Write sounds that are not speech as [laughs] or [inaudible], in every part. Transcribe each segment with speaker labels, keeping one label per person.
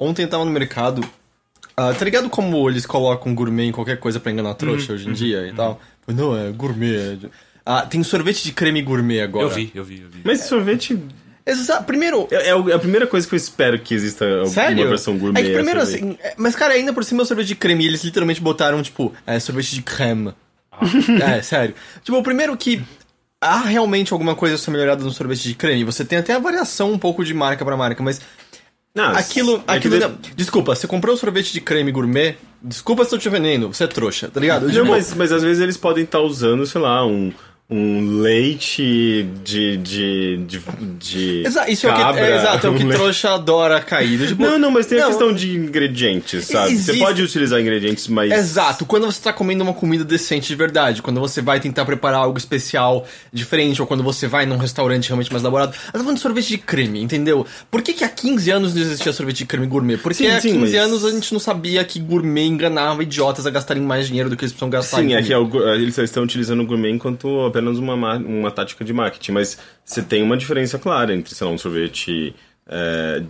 Speaker 1: Ontem eu tava no mercado. ah, tá ligado como eles colocam gourmet em qualquer coisa pra enganar trouxa hoje em dia e tal? Não, é gourmet. é Ah, tem sorvete de creme gourmet agora.
Speaker 2: Eu vi, eu vi, eu vi.
Speaker 3: Mas sorvete
Speaker 1: Exa primeiro.
Speaker 3: é, é é a primeira coisa que eu espero que exista
Speaker 1: Sério?
Speaker 3: uma versão gourmet.
Speaker 1: É que primeiro assim. é- Mas, cara, ainda por cima é o sorvete de creme. Eles literalmente botaram, tipo, é, sorvete de creme. é, sério. Tipo, o primeiro que. Há realmente alguma coisa a ser melhorada no sorvete de creme. Você tem até a variação um pouco de marca pra marca, mas
Speaker 3: Não,
Speaker 1: aquilo.
Speaker 3: é
Speaker 1: aquilo não- Desculpa, você comprou um sorvete de creme gourmet. Desculpa se eu te vendendo, você é trouxa, tá ligado?
Speaker 3: Não,
Speaker 1: Tipo,
Speaker 3: mas, mas às vezes eles podem estar usando, sei lá, um, um leite de. de. de. de
Speaker 1: Exa- isso é o que,
Speaker 3: cabra,
Speaker 1: é, exato, é o que [laughs]
Speaker 3: um
Speaker 1: trouxa adora cair. Tipo,
Speaker 3: Não, não, mas tem a
Speaker 1: não,
Speaker 3: questão de ingredientes, sabe?
Speaker 1: Existe-
Speaker 3: Você pode utilizar ingredientes mais.
Speaker 1: Exato, quando você tá comendo uma comida decente de verdade, quando você vai tentar preparar algo especial, diferente, ou quando você vai num restaurante realmente mais elaborado. Eu tô falando de sorvete de creme, entendeu? Por que, que há 15 anos não existia sorvete de creme gourmet? Porque
Speaker 3: Sim,
Speaker 1: há
Speaker 3: sim,
Speaker 1: 15
Speaker 3: mas-
Speaker 1: anos a gente não sabia que gourmet enganava idiotas a gastarem mais dinheiro do que eles precisam gastar.
Speaker 3: Sim,
Speaker 1: em
Speaker 3: é que é o gu- eles estão utilizando o gourmet enquanto apenas uma, ma- uma tática de marketing, mas você tem uma diferença clara entre, sei lá, um sorvete. é,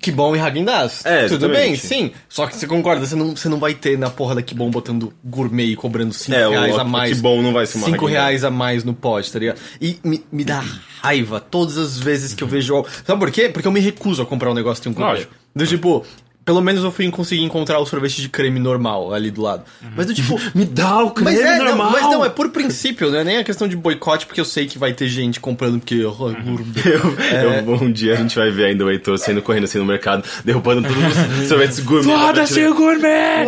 Speaker 1: Que bom e Häagen-Dazs.
Speaker 3: É,
Speaker 1: Tudo
Speaker 3: exatamente.
Speaker 1: bem, sim. Só que você concorda, você não, você não vai ter na porra da Que Bom botando gourmet e cobrando 5
Speaker 3: É,
Speaker 1: reais
Speaker 3: o
Speaker 1: a mais.
Speaker 3: Que Bom não vai ser uma
Speaker 1: 5
Speaker 3: Häagen-Dazs.
Speaker 1: reais a mais no pote, tá ligado? E me, me dá raiva todas as vezes que eu vejo. algo- Sabe por quê? Porque eu me recuso a comprar um negócio que tem um gourmet.
Speaker 2: Lógico.
Speaker 1: Do tipo. Pelo menos eu fui conseguir encontrar o sorvete de creme normal ali do lado. Mas do tipo.
Speaker 3: Me dá o creme
Speaker 1: Mas é, não,
Speaker 3: normal!
Speaker 1: mas não, é por princípio, não é nem a questão de boicote, porque eu sei que vai ter gente comprando porque. oh, gourmet.
Speaker 3: Eu, eu- um dia a gente vai ver ainda o Heitor saindo correndo assim no mercado, derrubando todos os sorvetes gourmet.
Speaker 2: Foda-se o gourmet!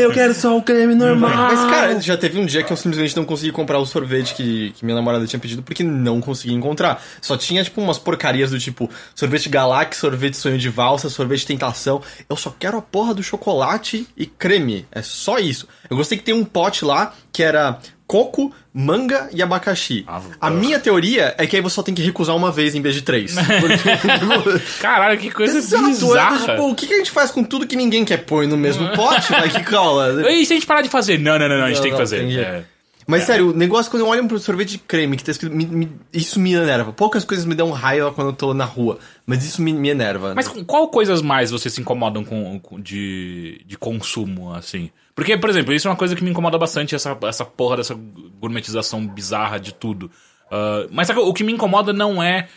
Speaker 3: eu quero só o creme normal.
Speaker 1: Mas, cara, já teve um dia que eu simplesmente não consegui comprar o sorvete que, que minha namorada tinha pedido porque não consegui encontrar. Só tinha, tipo, umas porcarias do tipo sorvete Galax, sorvete sonho de valsa, sorvete tentação. Eu só quero a porra do chocolate e creme. É só isso. Eu gostei que tem um pote lá que era coco, manga e abacaxi.
Speaker 2: Ah,
Speaker 1: A minha teoria é que aí você só tem que recusar uma vez em vez de três. [laughs]
Speaker 2: Caralho, que coisa
Speaker 1: Exato, é,
Speaker 2: bizarra.
Speaker 1: tipo, o que que a gente faz com tudo que ninguém quer pôr no mesmo pote? Vai que cola. [laughs]
Speaker 2: E se a gente parar de fazer? Não, não, não, não a gente
Speaker 1: Não,
Speaker 2: tem que fazer.
Speaker 1: tem jeito.
Speaker 2: É.
Speaker 1: Mas sério, o negócio quando eu olho pro sorvete de creme que tá escrito. me- me- isso me enerva. Poucas coisas me dão raiva quando eu tô na rua. Mas isso me, me enerva.
Speaker 2: Mas com qual coisas mais vocês se incomodam com, com- de, de consumo, assim? Porque, por exemplo, isso é uma coisa que me incomoda bastante, essa, essa porra dessa gourmetização bizarra de tudo. Ah, mas sabe, o que me incomoda não é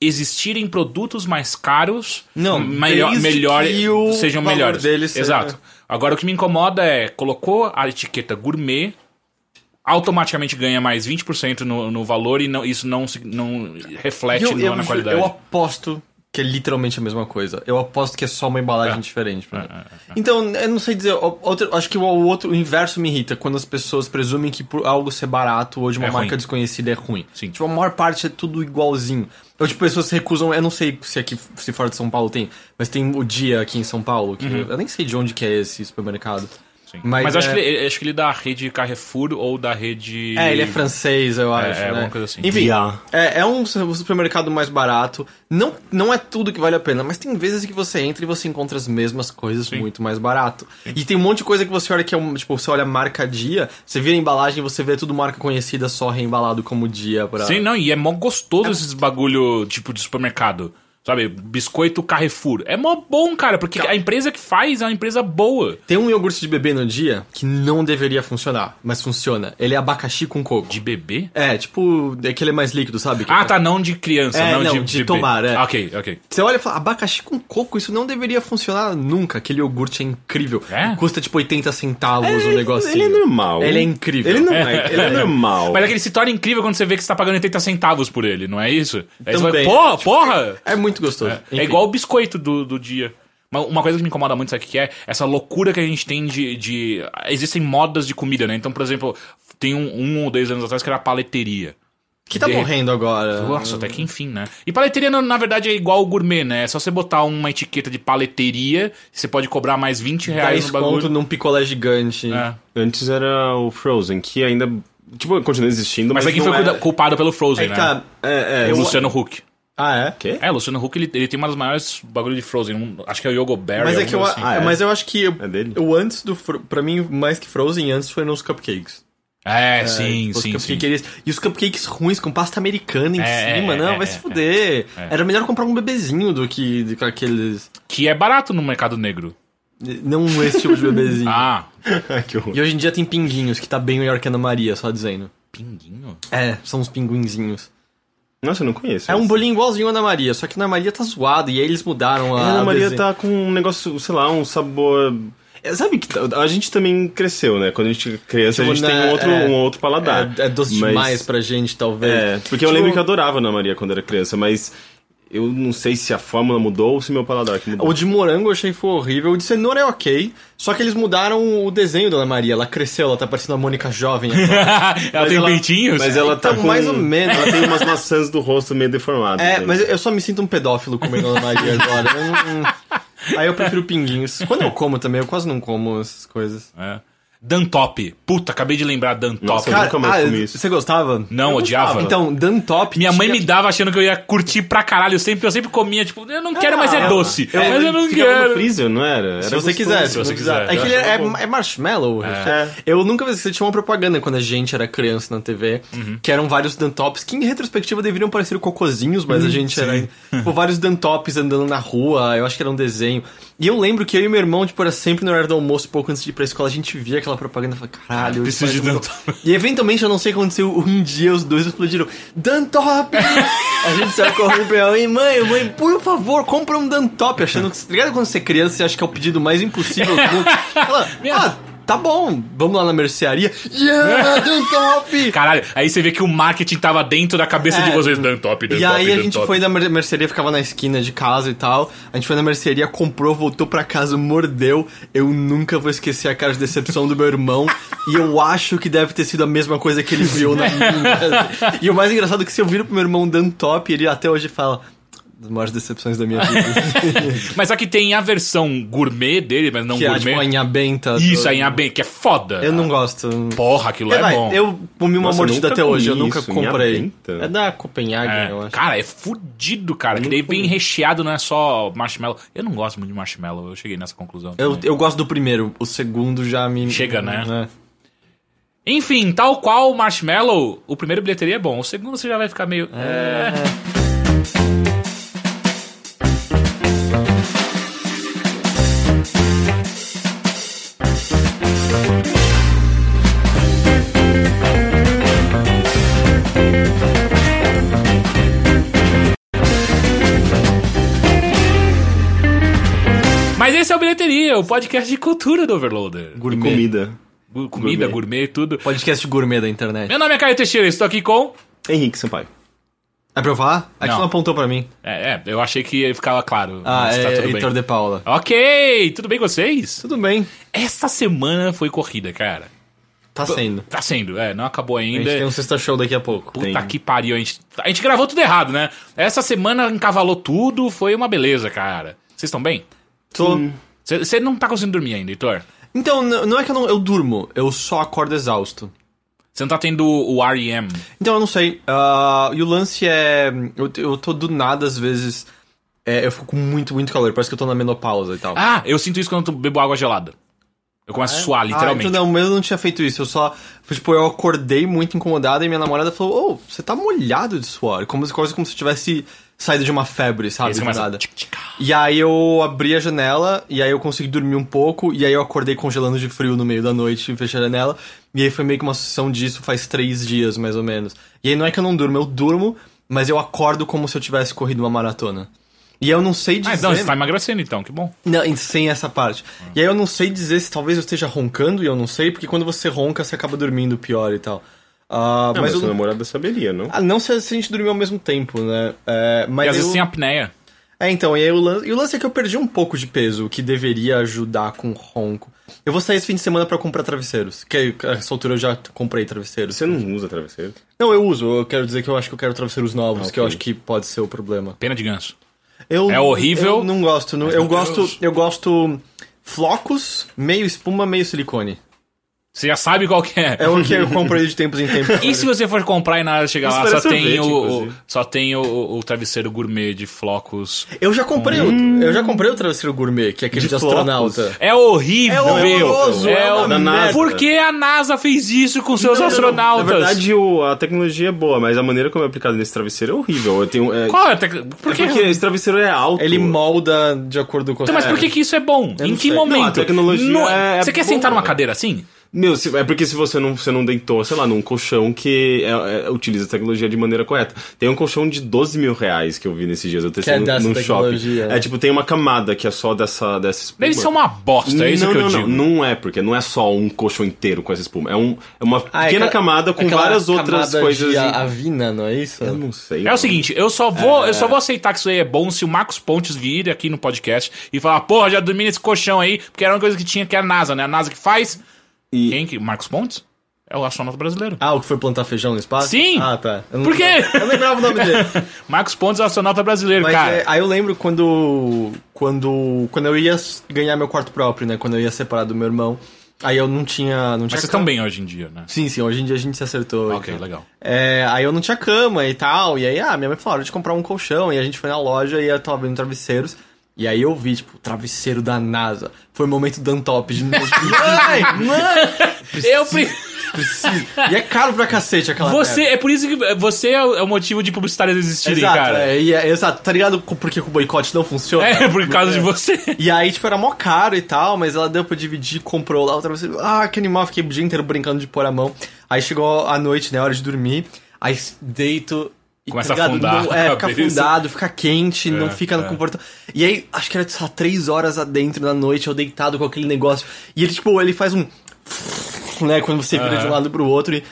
Speaker 2: existirem produtos mais caros,
Speaker 1: Não,
Speaker 2: melhor, melhor sejam melhores.
Speaker 1: deles seja-
Speaker 2: Exato. Agora o que me incomoda é colocou a etiqueta gourmet automaticamente ganha mais 20% no, no valor e não, isso não, se- não reflete
Speaker 1: eu, eu,
Speaker 2: na qualidade.
Speaker 1: eu aposto que é literalmente a mesma coisa. Eu aposto que é só uma embalagem
Speaker 2: É.
Speaker 1: diferente. mim.
Speaker 2: É, é, é.
Speaker 1: Então, eu não sei dizer. Outro, acho que o, outro o inverso me irrita, quando as pessoas presumem que por algo ser barato ou de uma
Speaker 2: É
Speaker 1: marca
Speaker 2: ruim.
Speaker 1: desconhecida é ruim.
Speaker 2: Sim.
Speaker 1: Tipo, a maior parte é tudo igualzinho. Ou tipo, pessoas se recusam, eu não sei se aqui, se fora de São Paulo tem, mas tem o dia aqui em São Paulo, que eu nem sei de onde que é esse supermercado.
Speaker 2: Sim.
Speaker 1: Mas
Speaker 2: Mas, acho,
Speaker 1: é-
Speaker 2: que ele, acho que ele é da rede Carrefour ou da rede.
Speaker 1: É, ele é francês, eu acho.
Speaker 2: é,
Speaker 1: né?
Speaker 2: alguma coisa assim.
Speaker 1: Enfim,
Speaker 3: Yeah.
Speaker 1: é, é um su- supermercado mais barato. Não, não é tudo que vale a pena, mas tem vezes que você entra e você encontra as mesmas coisas muito mais barato. E tem um monte de coisa que você olha que é um. Tipo, você olha marca dia, você vira a embalagem você vê tudo marca conhecida só reembalado como dia pra.
Speaker 2: Sim, não, e é mó gostoso esses bagulho tipo de supermercado. Sabe, biscoito Carrefour. É mó bom, cara, porque a empresa que faz é uma empresa boa.
Speaker 1: Tem um iogurte de bebê no dia que não deveria funcionar, mas funciona. Ele é abacaxi com coco.
Speaker 2: De bebê?
Speaker 1: É, tipo, aquele é mais líquido, sabe? Que-
Speaker 2: Ah, tá, não de criança,
Speaker 1: É,
Speaker 2: não,
Speaker 1: não,
Speaker 2: de,
Speaker 1: de
Speaker 2: bebê.
Speaker 1: tomar, é.
Speaker 2: Ok, ok.
Speaker 1: Você olha e fala, abacaxi com coco, isso não deveria funcionar nunca. Aquele iogurte é incrível.
Speaker 2: É?
Speaker 1: Custa tipo 80 centavos o negocinho.
Speaker 3: Ele é normal.
Speaker 1: Ele é incrível.
Speaker 3: Ele não é, ele é normal.
Speaker 2: Mas é que ele se torna incrível quando você vê que você tá pagando 80 centavos por ele, não é isso? Aí
Speaker 1: Também.
Speaker 2: vai, porra, porra!
Speaker 1: É muito gostoso.
Speaker 2: É,
Speaker 1: Enfim.
Speaker 2: igual o biscoito do, do dia. Uma coisa que me incomoda muito, sabe o que é? Essa loucura que a gente tem de, de. Existem modas de comida, né? Então, por exemplo, tem um, um ou dois anos atrás que era a paleteria.
Speaker 1: Que tá
Speaker 2: de-
Speaker 1: morrendo agora.
Speaker 2: Nossa, até que enfim, né? E paleteria, na, na verdade, é igual o gourmet, né? É só você botar uma etiqueta de paleteria, você pode cobrar mais 20 reais
Speaker 1: 10
Speaker 2: no bagulho.
Speaker 1: conto num picolé gigante.
Speaker 2: É.
Speaker 3: Antes era o Frozen, que ainda. Tipo, continua existindo, mas.
Speaker 2: Mas aqui
Speaker 3: não
Speaker 2: foi
Speaker 3: é...
Speaker 2: culpado pelo Frozen,
Speaker 1: Aí
Speaker 2: né?
Speaker 1: tá.
Speaker 3: É, é.
Speaker 2: O
Speaker 3: eu-
Speaker 2: Luciano Huck.
Speaker 1: Ah, é?
Speaker 3: Quê?
Speaker 2: É, o Luciano Huck, ele, ele tem uma das maiores bagulho de Frozen. um- acho que é o Yogo Berry.
Speaker 1: Mas é que eu,
Speaker 2: assim.
Speaker 3: Ah, é?
Speaker 1: mas eu acho que
Speaker 3: É dele?
Speaker 1: o antes do. Pra mim, mais que Frozen, antes foi nos cupcakes.
Speaker 2: É, sim,
Speaker 1: Tipo, os
Speaker 2: sim, sim.
Speaker 1: cupcakes- E os cupcakes ruins com pasta americana em
Speaker 2: É,
Speaker 1: cima,
Speaker 2: é,
Speaker 1: não,
Speaker 2: é,
Speaker 1: vai
Speaker 2: é,
Speaker 1: se fuder.
Speaker 2: é.
Speaker 1: Era melhor comprar um bebezinho do que do que aqueles.
Speaker 2: Que é barato no mercado negro.
Speaker 1: Não esse tipo de bebezinho. [laughs]
Speaker 2: Ah, [laughs]
Speaker 3: que horror.
Speaker 1: E hoje em dia tem pinguinhos, que tá bem melhor que a Ana Maria, só dizendo.
Speaker 2: pinguinho?
Speaker 1: É, são uns pinguinzinhos.
Speaker 3: Nossa, eu não conheço.
Speaker 1: É um bolinho igualzinho a Ana Maria, só que a Ana Maria tá zoado, e aí eles mudaram a.
Speaker 3: A Ana Maria
Speaker 1: desenho.
Speaker 3: tá com um negócio, sei lá, um sabor. É, sabe que a gente também cresceu, né? Quando a gente é criança,
Speaker 1: Tipo,
Speaker 3: a gente tem
Speaker 1: né,
Speaker 3: um outro,
Speaker 1: é-
Speaker 3: um outro paladar.
Speaker 1: É, é doce
Speaker 3: Mas-
Speaker 1: demais pra gente, talvez.
Speaker 3: É, porque eu
Speaker 1: Tipo,
Speaker 3: lembro que eu adorava Ana Maria quando era criança, mas eu não sei se a fórmula mudou ou se meu paladar que mudou.
Speaker 1: O de morango eu achei que foi horrível. O de cenoura é ok. Só que eles mudaram o desenho da Ana Maria. Ela cresceu, ela tá parecendo a Mônica jovem. agora. [laughs]
Speaker 2: ela tem peitinhos?
Speaker 3: Mas ela tá
Speaker 1: Então,
Speaker 3: com...
Speaker 1: mais ou menos.
Speaker 3: Ela tem umas maçãs do rosto meio deformadas.
Speaker 1: é,
Speaker 3: né?
Speaker 1: mas eu só me sinto um pedófilo comendo Ana Maria agora. Eu não- [laughs] Aí eu prefiro pinguinhos. Quando eu como também, eu quase não como essas coisas.
Speaker 2: É. Dantop. Puta, acabei de lembrar Dantop.
Speaker 3: Nossa, eu nunca mais comi isso.
Speaker 1: você gostava?
Speaker 2: Não,
Speaker 1: Eu
Speaker 2: odiava.
Speaker 1: gostava. Então, Dantop.
Speaker 2: Minha mãe me dava achando que eu ia curtir pra caralho. Eu sempre, eu sempre comia, tipo, eu não quero, mas é
Speaker 3: Ah,
Speaker 2: doce.
Speaker 3: é,
Speaker 2: mas eu não
Speaker 3: ficava no
Speaker 2: quero.
Speaker 3: freezer, não era? Era
Speaker 1: Se você
Speaker 3: gostoso.
Speaker 1: quiser, se
Speaker 2: você quiser.
Speaker 1: quiser. É
Speaker 2: Eu
Speaker 1: que é,
Speaker 3: bom.
Speaker 1: é marshmallow.
Speaker 3: É.
Speaker 1: Eu nunca vi que tinha uma propaganda quando a gente era criança na TV,
Speaker 2: Uhum.
Speaker 1: que eram vários Dantops, que em retrospectiva deveriam parecer cocozinhos, mas
Speaker 2: Uhum,
Speaker 1: a gente era. Tipo, vários Dantops andando na rua, eu acho que era um desenho. E eu lembro que eu e meu irmão, tipo, era sempre no horário do almoço, pouco antes de ir pra escola, a gente via aquela propaganda e falava, caralho, isso
Speaker 2: preciso de Dantop.
Speaker 1: E eventualmente, eu não sei o que aconteceu, um dia os dois explodiram. Dantop! a gente saiu correndo pra mãe, mãe, mãe, por favor, compra um Dantop, achando que. Tá ligado quando você é criança, você acha que é o pedido mais impossível do mundo? Ela, [laughs] ah, tá bom, vamos lá na mercearia. Yeah, [laughs] Dantop!
Speaker 2: Caralho, aí você vê que o marketing tava dentro da cabeça de
Speaker 1: É.
Speaker 2: vocês. Dantop, Dantop,
Speaker 1: E aí a gente
Speaker 2: Dantop.
Speaker 1: foi na mer- mercearia, ficava na esquina de casa e tal. A gente foi na mercearia, comprou, voltou pra casa, mordeu. Eu nunca vou esquecer a cara de decepção do meu irmão. e eu acho que deve ter sido a mesma coisa que ele viu na [laughs] minha. e o mais engraçado é que se eu viro pro meu irmão dando top, ele até hoje fala. Das maiores decepções da minha vida. [laughs]
Speaker 2: Mas aqui tem a versão gourmet dele, mas não
Speaker 1: que é
Speaker 2: gourmet.
Speaker 1: tipo a Inha Benta.
Speaker 2: Isso,
Speaker 1: do-
Speaker 2: a Inha bem, que é foda.
Speaker 1: Eu não gosto.
Speaker 2: Porra, aquilo
Speaker 1: É,
Speaker 2: é, bom.
Speaker 1: eu comi uma
Speaker 3: Nossa,
Speaker 1: mordida até hoje, eu nunca
Speaker 3: isso,
Speaker 1: comprei. É da Copenhagen,
Speaker 2: É,
Speaker 1: eu acho.
Speaker 2: Cara, é fudido, cara. Que daí vem recheado, não é só marshmallow. Eu não gosto muito de marshmallow, eu cheguei nessa conclusão.
Speaker 1: Eu,
Speaker 2: também.
Speaker 1: eu gosto do primeiro, o segundo já me.
Speaker 2: Chega, né?
Speaker 1: É.
Speaker 2: Enfim, tal qual o marshmallow, o primeiro bilheteria é bom. O segundo você já vai ficar meio. É. bilheteria, o podcast de cultura do Overloader.
Speaker 3: E
Speaker 1: Gourmet.
Speaker 3: comida.
Speaker 2: Gu- Comida,
Speaker 3: Gourmet.
Speaker 2: gourmet, tudo.
Speaker 1: Podcast gourmet da internet.
Speaker 2: Meu nome é Caio Teixeira, estou aqui com.
Speaker 3: Henrique Sampaio.
Speaker 1: É pra eu falar? É que
Speaker 2: Não.
Speaker 1: você não apontou pra mim.
Speaker 2: É, é, eu achei que ficava claro.
Speaker 1: Ah,
Speaker 2: mas
Speaker 1: é
Speaker 2: tá tudo
Speaker 1: Heitor de Paula.
Speaker 2: Ok, tudo bem com vocês?
Speaker 1: Tudo bem.
Speaker 2: Essa semana foi corrida, cara.
Speaker 1: Tá sendo.
Speaker 2: Tá sendo, é, não acabou
Speaker 1: A gente
Speaker 2: ainda.
Speaker 1: tem um sexta show daqui a pouco.
Speaker 2: Puta
Speaker 3: tem.
Speaker 2: que pariu, a gente, a gente gravou tudo errado, né? Essa semana encavalou tudo, foi uma beleza, cara. Vocês estão bem?
Speaker 1: Tô.
Speaker 2: Você não tá conseguindo dormir ainda, Heitor?
Speaker 1: Então, não é que eu não eu durmo, eu só acordo exausto.
Speaker 2: Você não tá tendo o REM?
Speaker 1: Então, eu não sei. ah, e o lance é. Eu, eu tô do nada, às vezes. é, eu fico com muito, muito calor. Parece que eu tô na menopausa e tal.
Speaker 2: Ah, eu sinto isso quando eu bebo água gelada. Eu começo a suar, literalmente.
Speaker 1: Ah, então não, mas eu não tinha feito isso. Eu só. Tipo, eu acordei muito incomodado e minha namorada falou: Ô, você tá molhado de suor. Como, quase como se tivesse saído de uma febre, sabe?
Speaker 2: você
Speaker 1: Do
Speaker 2: começa...
Speaker 1: nada. E aí eu abri a janela, e aí eu consegui dormir um pouco, e aí eu acordei congelando de frio no meio da noite e fechei a janela. E aí foi meio que uma sucessão disso faz três dias, mais ou menos. E aí não é que eu não durmo, eu durmo, mas eu acordo como se eu tivesse corrido uma maratona. E eu não sei dizer...
Speaker 2: Ah, então, você tá emagrecendo então, que bom.
Speaker 1: Não, sem essa parte. E aí eu não sei dizer se talvez eu esteja roncando, e eu não sei, porque quando você ronca, você acaba dormindo pior e tal. Ah,
Speaker 3: Não,
Speaker 1: mas
Speaker 3: mas
Speaker 1: eu
Speaker 3: sua
Speaker 1: não...
Speaker 3: namorada saberia, não?
Speaker 1: Ah, não se a gente dormiu ao mesmo tempo, né? É, mas
Speaker 2: E às vezes
Speaker 1: eu-
Speaker 2: tem apneia.
Speaker 1: é, então, e, aí o lance, e o lance é que eu perdi um pouco de peso, o que deveria ajudar com ronco. Eu vou sair esse fim de semana pra comprar travesseiros, que a essa altura eu já comprei travesseiros.
Speaker 3: Você não usa travesseiro?
Speaker 1: Não, eu uso, eu quero dizer que eu acho que eu quero travesseiros novos,
Speaker 3: Ah,
Speaker 1: que eu acho que pode ser o problema.
Speaker 2: Pena de ganso.
Speaker 1: Eu,
Speaker 2: É horrível,
Speaker 1: Eu não gosto, não- eu gosto,
Speaker 2: Deus.
Speaker 1: eu gosto flocos, meio espuma, meio silicone.
Speaker 2: Você já sabe qual que é.
Speaker 1: É o que eu compro de tempos em tempos.
Speaker 2: E se você for comprar e na hora chegar
Speaker 3: Isso
Speaker 2: lá só tem, o, o- só tem o, o- travesseiro gourmet de flocos.
Speaker 1: Eu já comprei o, eu já comprei o travesseiro gourmet, que é aquele de,
Speaker 3: De
Speaker 1: astronauta.
Speaker 2: É horrível!
Speaker 1: É horroroso, é uma
Speaker 3: merda.
Speaker 2: Por que a NASA fez isso com seus
Speaker 3: Não, não, não.
Speaker 2: astronautas?
Speaker 3: Na verdade, o- a tecnologia é boa, mas a maneira como é aplicada nesse travesseiro é horrível. Eu tenho, é,
Speaker 2: Qual é a tec... Por
Speaker 3: é
Speaker 2: que...
Speaker 3: porque esse travesseiro é alto.
Speaker 1: Ele molda de acordo com
Speaker 2: Então, mas por que, que isso é bom?
Speaker 1: Eu
Speaker 2: em que
Speaker 1: sei.
Speaker 2: momento?
Speaker 3: Não, a tecnologia
Speaker 2: No-
Speaker 3: é
Speaker 2: Você quer
Speaker 3: boa.
Speaker 2: sentar numa cadeira assim?
Speaker 3: Meu, se- é porque se você não, você não deitou, sei lá, num colchão que é- é- utiliza a tecnologia de maneira correta. Tem um colchão de 12 mil reais que eu vi nesses dias, eu testei
Speaker 1: é
Speaker 3: no-
Speaker 1: dessa
Speaker 3: num shopping. É tipo, tem uma camada que é só dessa, dessa espuma.
Speaker 2: Deve ser uma bosta, é isso
Speaker 3: não,
Speaker 2: que eu
Speaker 3: não,
Speaker 2: digo.
Speaker 3: Não, não é, porque não é só um colchão inteiro com essa espuma. É, um, é uma
Speaker 1: Ah, é
Speaker 3: pequena
Speaker 1: aquela-
Speaker 3: camada com várias outras
Speaker 1: camada
Speaker 3: coisas.
Speaker 1: de avina, não é isso?
Speaker 3: Eu não sei.
Speaker 2: É o
Speaker 3: mano.
Speaker 2: seguinte, eu só vou, eu só vou aceitar que isso aí é bom se o Marcos Pontes vir aqui no podcast e falar, porra, já dormi nesse colchão aí, porque era uma coisa que tinha que é a NASA, né? A NASA que faz.
Speaker 3: E-
Speaker 2: Quem que? Marcos Pontes? É o astronauta brasileiro.
Speaker 1: Ah, o que foi plantar feijão no espaço?
Speaker 2: Sim.
Speaker 1: Ah, tá. Eu não-
Speaker 2: Por quê?
Speaker 1: Eu não lembrava o nome dele. [laughs]
Speaker 2: Marcos Pontes é o astronauta brasileiro,
Speaker 1: Mas
Speaker 2: cara.
Speaker 1: é, aí eu lembro quando, quando. Quando eu ia ganhar meu quarto próprio, né? Quando eu ia separar do meu irmão. Aí eu não tinha. Não
Speaker 2: Mas
Speaker 1: tinha
Speaker 2: vocês estão bem hoje em dia, né?
Speaker 1: Sim, sim, hoje em dia a gente se acertou.
Speaker 2: Ok,
Speaker 1: então.
Speaker 2: legal.
Speaker 1: É, aí eu não tinha cama e tal. E aí, ah, minha mãe falou, hora de comprar um colchão. E a gente foi na loja e eu tava vendo travesseiros. E aí eu vi, tipo, travesseiro da NASA. Foi o momento Dantop de novo. [laughs] Mãe, mãe!
Speaker 2: Eu pre-
Speaker 1: Preciso. E é caro pra cacete aquela
Speaker 2: Você,
Speaker 1: merda.
Speaker 2: é por isso que você é o é o motivo de publicitários existirem,
Speaker 1: Exato,
Speaker 2: cara.
Speaker 1: é, e é- exato, tá ligado porque que o boicote não funciona?
Speaker 2: É, por causa de você.
Speaker 1: E aí, tipo, era mó caro e tal, mas ela deu pra dividir, comprou lá o travesseiro. Ah, que animal, fiquei o dia inteiro brincando de pôr a mão. Aí chegou a noite, né, hora de dormir, aí deito e
Speaker 2: Começa a
Speaker 1: tá ligado?
Speaker 2: afundar
Speaker 1: Não-
Speaker 2: a
Speaker 1: É, fica afundado, fica quente, não fica no
Speaker 2: é.
Speaker 1: conforto. E aí, acho que era, lá, três horas adentro da noite, eu deitado com aquele negócio. E ele, tipo, ele faz um. Né, quando você vira de um lado pro outro e.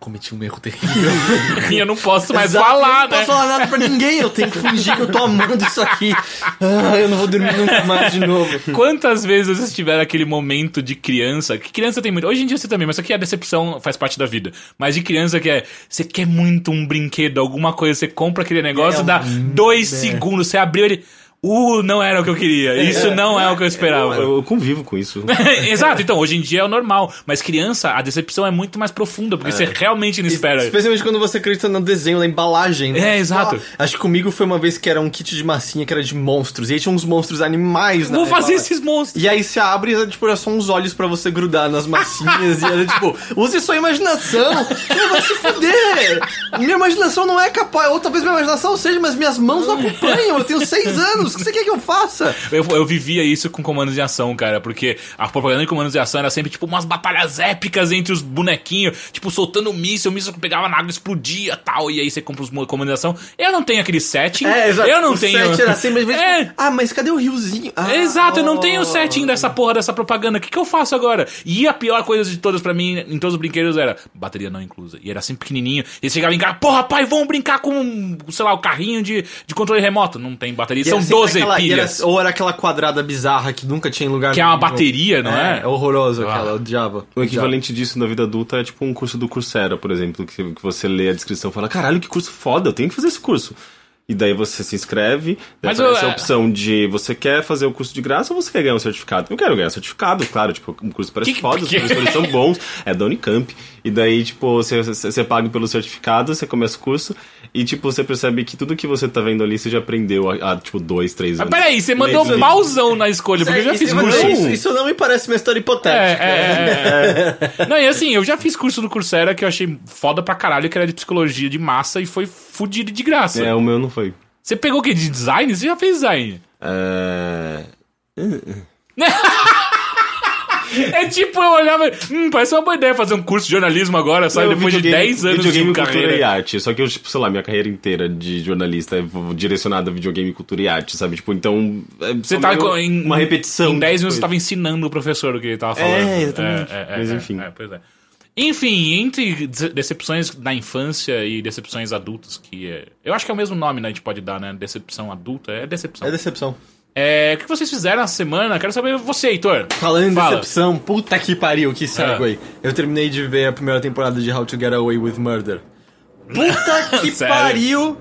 Speaker 1: Cometi um erro terrível. [laughs]
Speaker 2: E eu não posso mais
Speaker 1: Exato,
Speaker 2: falar,
Speaker 1: eu não
Speaker 2: né?
Speaker 1: posso falar nada pra ninguém, eu tenho que fingir que eu tô amando isso aqui. Ah, eu não vou dormir nunca mais de novo.
Speaker 2: Quantas vezes vocês tiveram aquele momento de criança? Que criança tem muito. Hoje em dia você também, mas isso aqui é a decepção, faz parte da vida. Mas de criança que é. Você quer muito um brinquedo, alguma coisa, você compra aquele negócio,
Speaker 1: É,
Speaker 2: dá
Speaker 1: um-
Speaker 2: dois
Speaker 1: é.
Speaker 2: segundos, você abriu ele. Uh, não era o que eu queria. Isso não é o que eu esperava.
Speaker 3: Eu, eu convivo com isso. [laughs]
Speaker 2: Exato, então hoje em dia é o normal. Mas criança, a decepção é muito mais profunda, porque você realmente não espera.
Speaker 1: Especialmente quando você acredita no desenho, na embalagem. né?
Speaker 2: É, exato.
Speaker 1: Ah, acho que comigo foi uma vez que era um kit de massinha que era de monstros. E aí tinha uns monstros animais, né?
Speaker 2: Vou fazer esses monstros.
Speaker 1: E aí você abre e tipo, era só uns olhos pra você grudar nas massinhas. e era tipo, use sua imaginação. Não vai se fuder. Minha imaginação não é capaz. Ou talvez minha imaginação seja, mas minhas mãos não acompanham. Eu tenho seis anos. O que você quer que eu faça?
Speaker 2: Eu, eu vivia isso com comandos de ação, cara, porque a propaganda de comandos de ação era sempre, tipo, umas batalhas épicas entre os bonequinhos, tipo, soltando míssil, o míssil que pegava na água explodia tal, e aí você compra os comandos de ação. Eu não tenho aquele setting. Eu não
Speaker 1: o
Speaker 2: tenho.
Speaker 1: set era [laughs] assim, mas
Speaker 2: É.
Speaker 1: Ah, mas cadê o riozinho? Ah,
Speaker 2: Exato, eu não tenho o setting dessa porra dessa propaganda. O que, que eu faço agora? E a pior coisa de todas pra mim, em todos os brinquedos, era bateria não inclusa. E era assim pequenininho. E você chegava em casa, porra, pai, vamos brincar com, sei lá, o carrinho de, de controle remoto. Não tem bateria.
Speaker 1: E
Speaker 2: São
Speaker 1: sempre
Speaker 2: 12
Speaker 1: aquela- era-
Speaker 2: pilhas.
Speaker 1: ou era aquela quadrada bizarra que nunca tinha em lugar
Speaker 2: Que é uma bateria, não é?
Speaker 1: É, horroroso
Speaker 2: Ah.
Speaker 1: aquela, o diabo.
Speaker 3: O equivalente disso na vida adulta é tipo um curso do Coursera, por exemplo, que, que você lê a descrição e fala, caralho, que curso foda, eu tenho que fazer esse curso. E daí você se inscreve, daí
Speaker 2: Mas
Speaker 3: aparece
Speaker 2: eu-
Speaker 3: a opção de você quer fazer o curso de graça ou você quer ganhar um certificado? Eu quero ganhar um certificado, claro, tipo, um curso parece
Speaker 2: Que-
Speaker 3: foda, os
Speaker 2: que-
Speaker 3: professores são [laughs] bons, é da Unicamp. E daí, tipo, você, você, paga pelo certificado, você começa o curso e, tipo, você percebe que tudo que você tá vendo ali você já aprendeu há, há, tipo, dois, três
Speaker 2: Mas
Speaker 3: anos.
Speaker 2: peraí, você mandou
Speaker 3: Lendo-
Speaker 2: malzão na escolha, porque eu já
Speaker 1: Isso-
Speaker 2: fiz
Speaker 1: isso-
Speaker 2: curso.
Speaker 1: Isso, isso não me parece uma história
Speaker 2: É,
Speaker 1: hipotética.
Speaker 2: é, é, é. [laughs] Não, e assim, eu já fiz curso do Coursera que eu achei foda pra caralho, que era de psicologia de massa e foi fudido de graça.
Speaker 3: É, o meu não foi.
Speaker 2: Você pegou o quê? De design? Você já fez design?
Speaker 3: É... [laughs]
Speaker 2: É tipo, eu olhava, hum, parece uma boa ideia fazer um curso de jornalismo agora, sabe?
Speaker 3: Não,
Speaker 2: Depois de
Speaker 3: videogame-
Speaker 2: 10 anos
Speaker 3: videogame,
Speaker 2: de
Speaker 3: cultura e
Speaker 2: carreira.
Speaker 3: arte. Só que eu, tipo, sei lá, minha carreira inteira de jornalista é direcionada a videogame, cultura e arte, sabe? Tipo, então. É
Speaker 2: Você tá em,
Speaker 3: uma repetição.
Speaker 2: Em 10 minutos
Speaker 3: de
Speaker 2: você tava ensinando o professor o que ele tava
Speaker 3: É,
Speaker 2: falando.
Speaker 3: exatamente. Mas enfim.
Speaker 2: é, pois é. Enfim, entre de- decepções da infância e decepções adultas, que é. Eu acho que é o mesmo nome, né? A gente pode dar, né? Decepção adulta. É decepção.
Speaker 1: É decepção.
Speaker 2: É, o que vocês fizeram essa semana? Quero saber você, Heitor.
Speaker 1: Falando em
Speaker 2: Fala.
Speaker 1: decepção, puta que pariu, que
Speaker 2: Ah.
Speaker 1: segue. Eu terminei de ver a primeira temporada de How to Get Away with Murder. Puta [laughs] que pariu!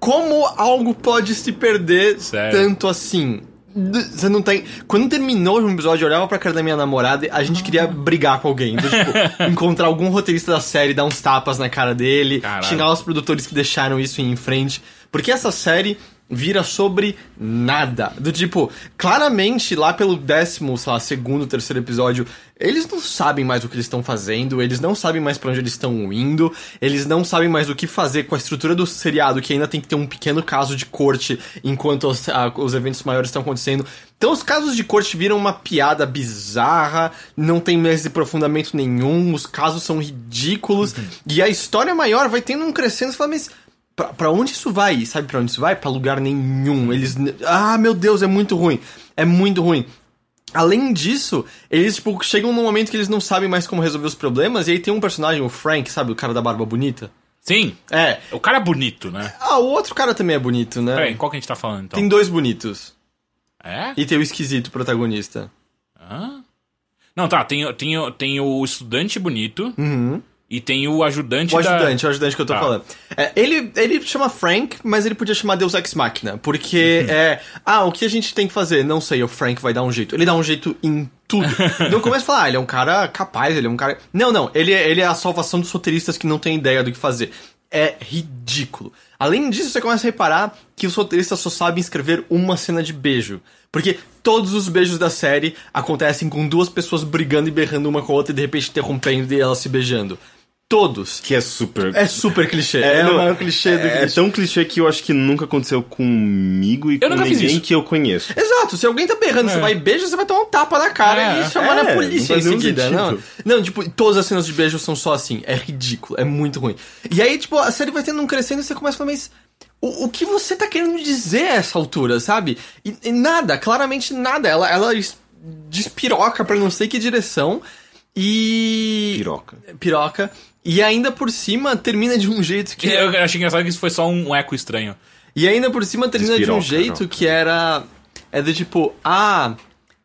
Speaker 1: Como algo pode se perder
Speaker 2: Sério?
Speaker 1: tanto assim? Você não tem. Quando terminou o episódio, eu olhava pra cara da minha namorada e a gente queria brigar com alguém. Do, tipo, [laughs] encontrar algum roteirista da série, dar uns tapas na cara dele,
Speaker 2: Caralho.
Speaker 1: xingar os produtores que deixaram isso em frente. Porque essa série vira sobre nada. Do tipo, claramente, lá pelo décimo, sei lá, segundo, terceiro episódio, eles não sabem mais o que eles estão fazendo, eles não sabem mais pra onde eles estão indo, eles não sabem mais o que fazer com a estrutura do seriado, que ainda tem que ter um pequeno caso de corte enquanto os, a- os eventos maiores estão acontecendo. Então os casos de corte viram uma piada bizarra, não tem mais aprofundamento nenhum, os casos são ridículos, e a história maior vai tendo um crescendo, você fala, mas Pra, pra onde isso vai? Sabe pra onde isso vai? Pra lugar nenhum. Eles. Ah, meu Deus, é muito ruim. É muito ruim. Além disso, eles, tipo, chegam num momento que eles não sabem mais como resolver os problemas, e aí tem um personagem, o Frank, sabe? O cara da barba bonita.
Speaker 2: Sim.
Speaker 1: É.
Speaker 2: O cara é bonito, né?
Speaker 1: Ah, o outro cara também é bonito, né?
Speaker 2: Peraí, qual que a gente tá falando então?
Speaker 1: Tem dois bonitos.
Speaker 2: É?
Speaker 1: E tem o esquisito protagonista.
Speaker 2: Hã? Não, tá, tem, tem, tem o estudante bonito e tem o ajudante
Speaker 1: Uhum. O
Speaker 2: da...
Speaker 1: ajudante, o ajudante que eu tô
Speaker 2: Tá.
Speaker 1: falando. É, ele, ele chama Frank, mas ele podia chamar Deus Ex Machina. Porque é. Ah, o que a gente tem que fazer? Não sei, o Frank vai dar um jeito. Ele dá um jeito em tudo. No [laughs] começo fala, ah, ele é um cara capaz, ele é um cara. Não, não, ele, é- ele é a salvação dos roteiristas que não tem ideia do que fazer. É ridículo. Além disso, você começa a reparar que os roteiristas só sabem escrever uma cena de beijo. Porque todos os beijos da série acontecem com duas pessoas brigando e berrando uma com a outra e de repente interrompendo e elas se beijando. Todos.
Speaker 3: Que é super.
Speaker 1: É super clichê. É,
Speaker 3: não,
Speaker 1: o maior clichê do
Speaker 3: é, é
Speaker 1: clichê.
Speaker 3: tão clichê que eu acho que nunca aconteceu comigo e
Speaker 2: Eu
Speaker 3: com ninguém
Speaker 2: isso.
Speaker 3: que eu conheço.
Speaker 1: Exato, se alguém tá berrando, você vai e beija, você vai tomar um tapa na cara
Speaker 2: É,
Speaker 1: e chamar
Speaker 3: é,
Speaker 1: na polícia
Speaker 3: não
Speaker 1: em seguida. Não, não, tipo, todas as cenas de beijo são só assim. É ridículo, é muito ruim. E aí, tipo, a série vai tendo um crescendo e você começa a falar, mas. O, o que você tá querendo dizer a essa altura, sabe? E, e nada, claramente nada. Ela, ela es- despiroca pra não sei que direção. E.
Speaker 3: Piroca.
Speaker 1: Piroca. E ainda por cima termina de um jeito que.
Speaker 2: Eu achei engraçado que isso foi só um eco estranho.
Speaker 1: E ainda por cima termina de um jeito
Speaker 3: não.
Speaker 1: que era. É do tipo, ah,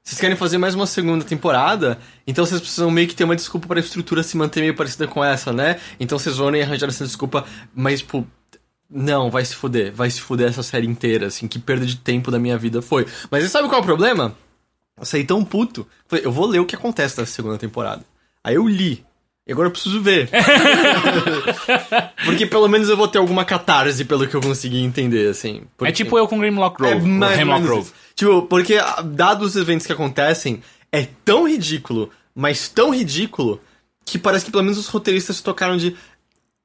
Speaker 1: vocês querem fazer mais uma segunda temporada? Então vocês precisam meio que ter uma desculpa pra estrutura se manter meio parecida com essa, né? Então vocês vão arranjar essa desculpa, mas tipo. Não, vai se fuder, vai se fuder essa série inteira, assim, que perda de tempo da minha vida foi. Mas você sabe qual é o problema? Eu saí tão puto. Falei, eu vou ler o que acontece na segunda temporada. Aí eu li. E agora eu preciso ver. [laughs] Porque pelo menos eu vou ter alguma catarse pelo que eu consegui entender, assim. Porque-
Speaker 2: É tipo eu com Grimlock Grove.
Speaker 1: é mais menos
Speaker 2: Grove.
Speaker 1: Tipo, porque ah, dados os eventos que acontecem, é tão ridículo, mas tão ridículo, que parece que pelo menos os roteiristas se tocaram de.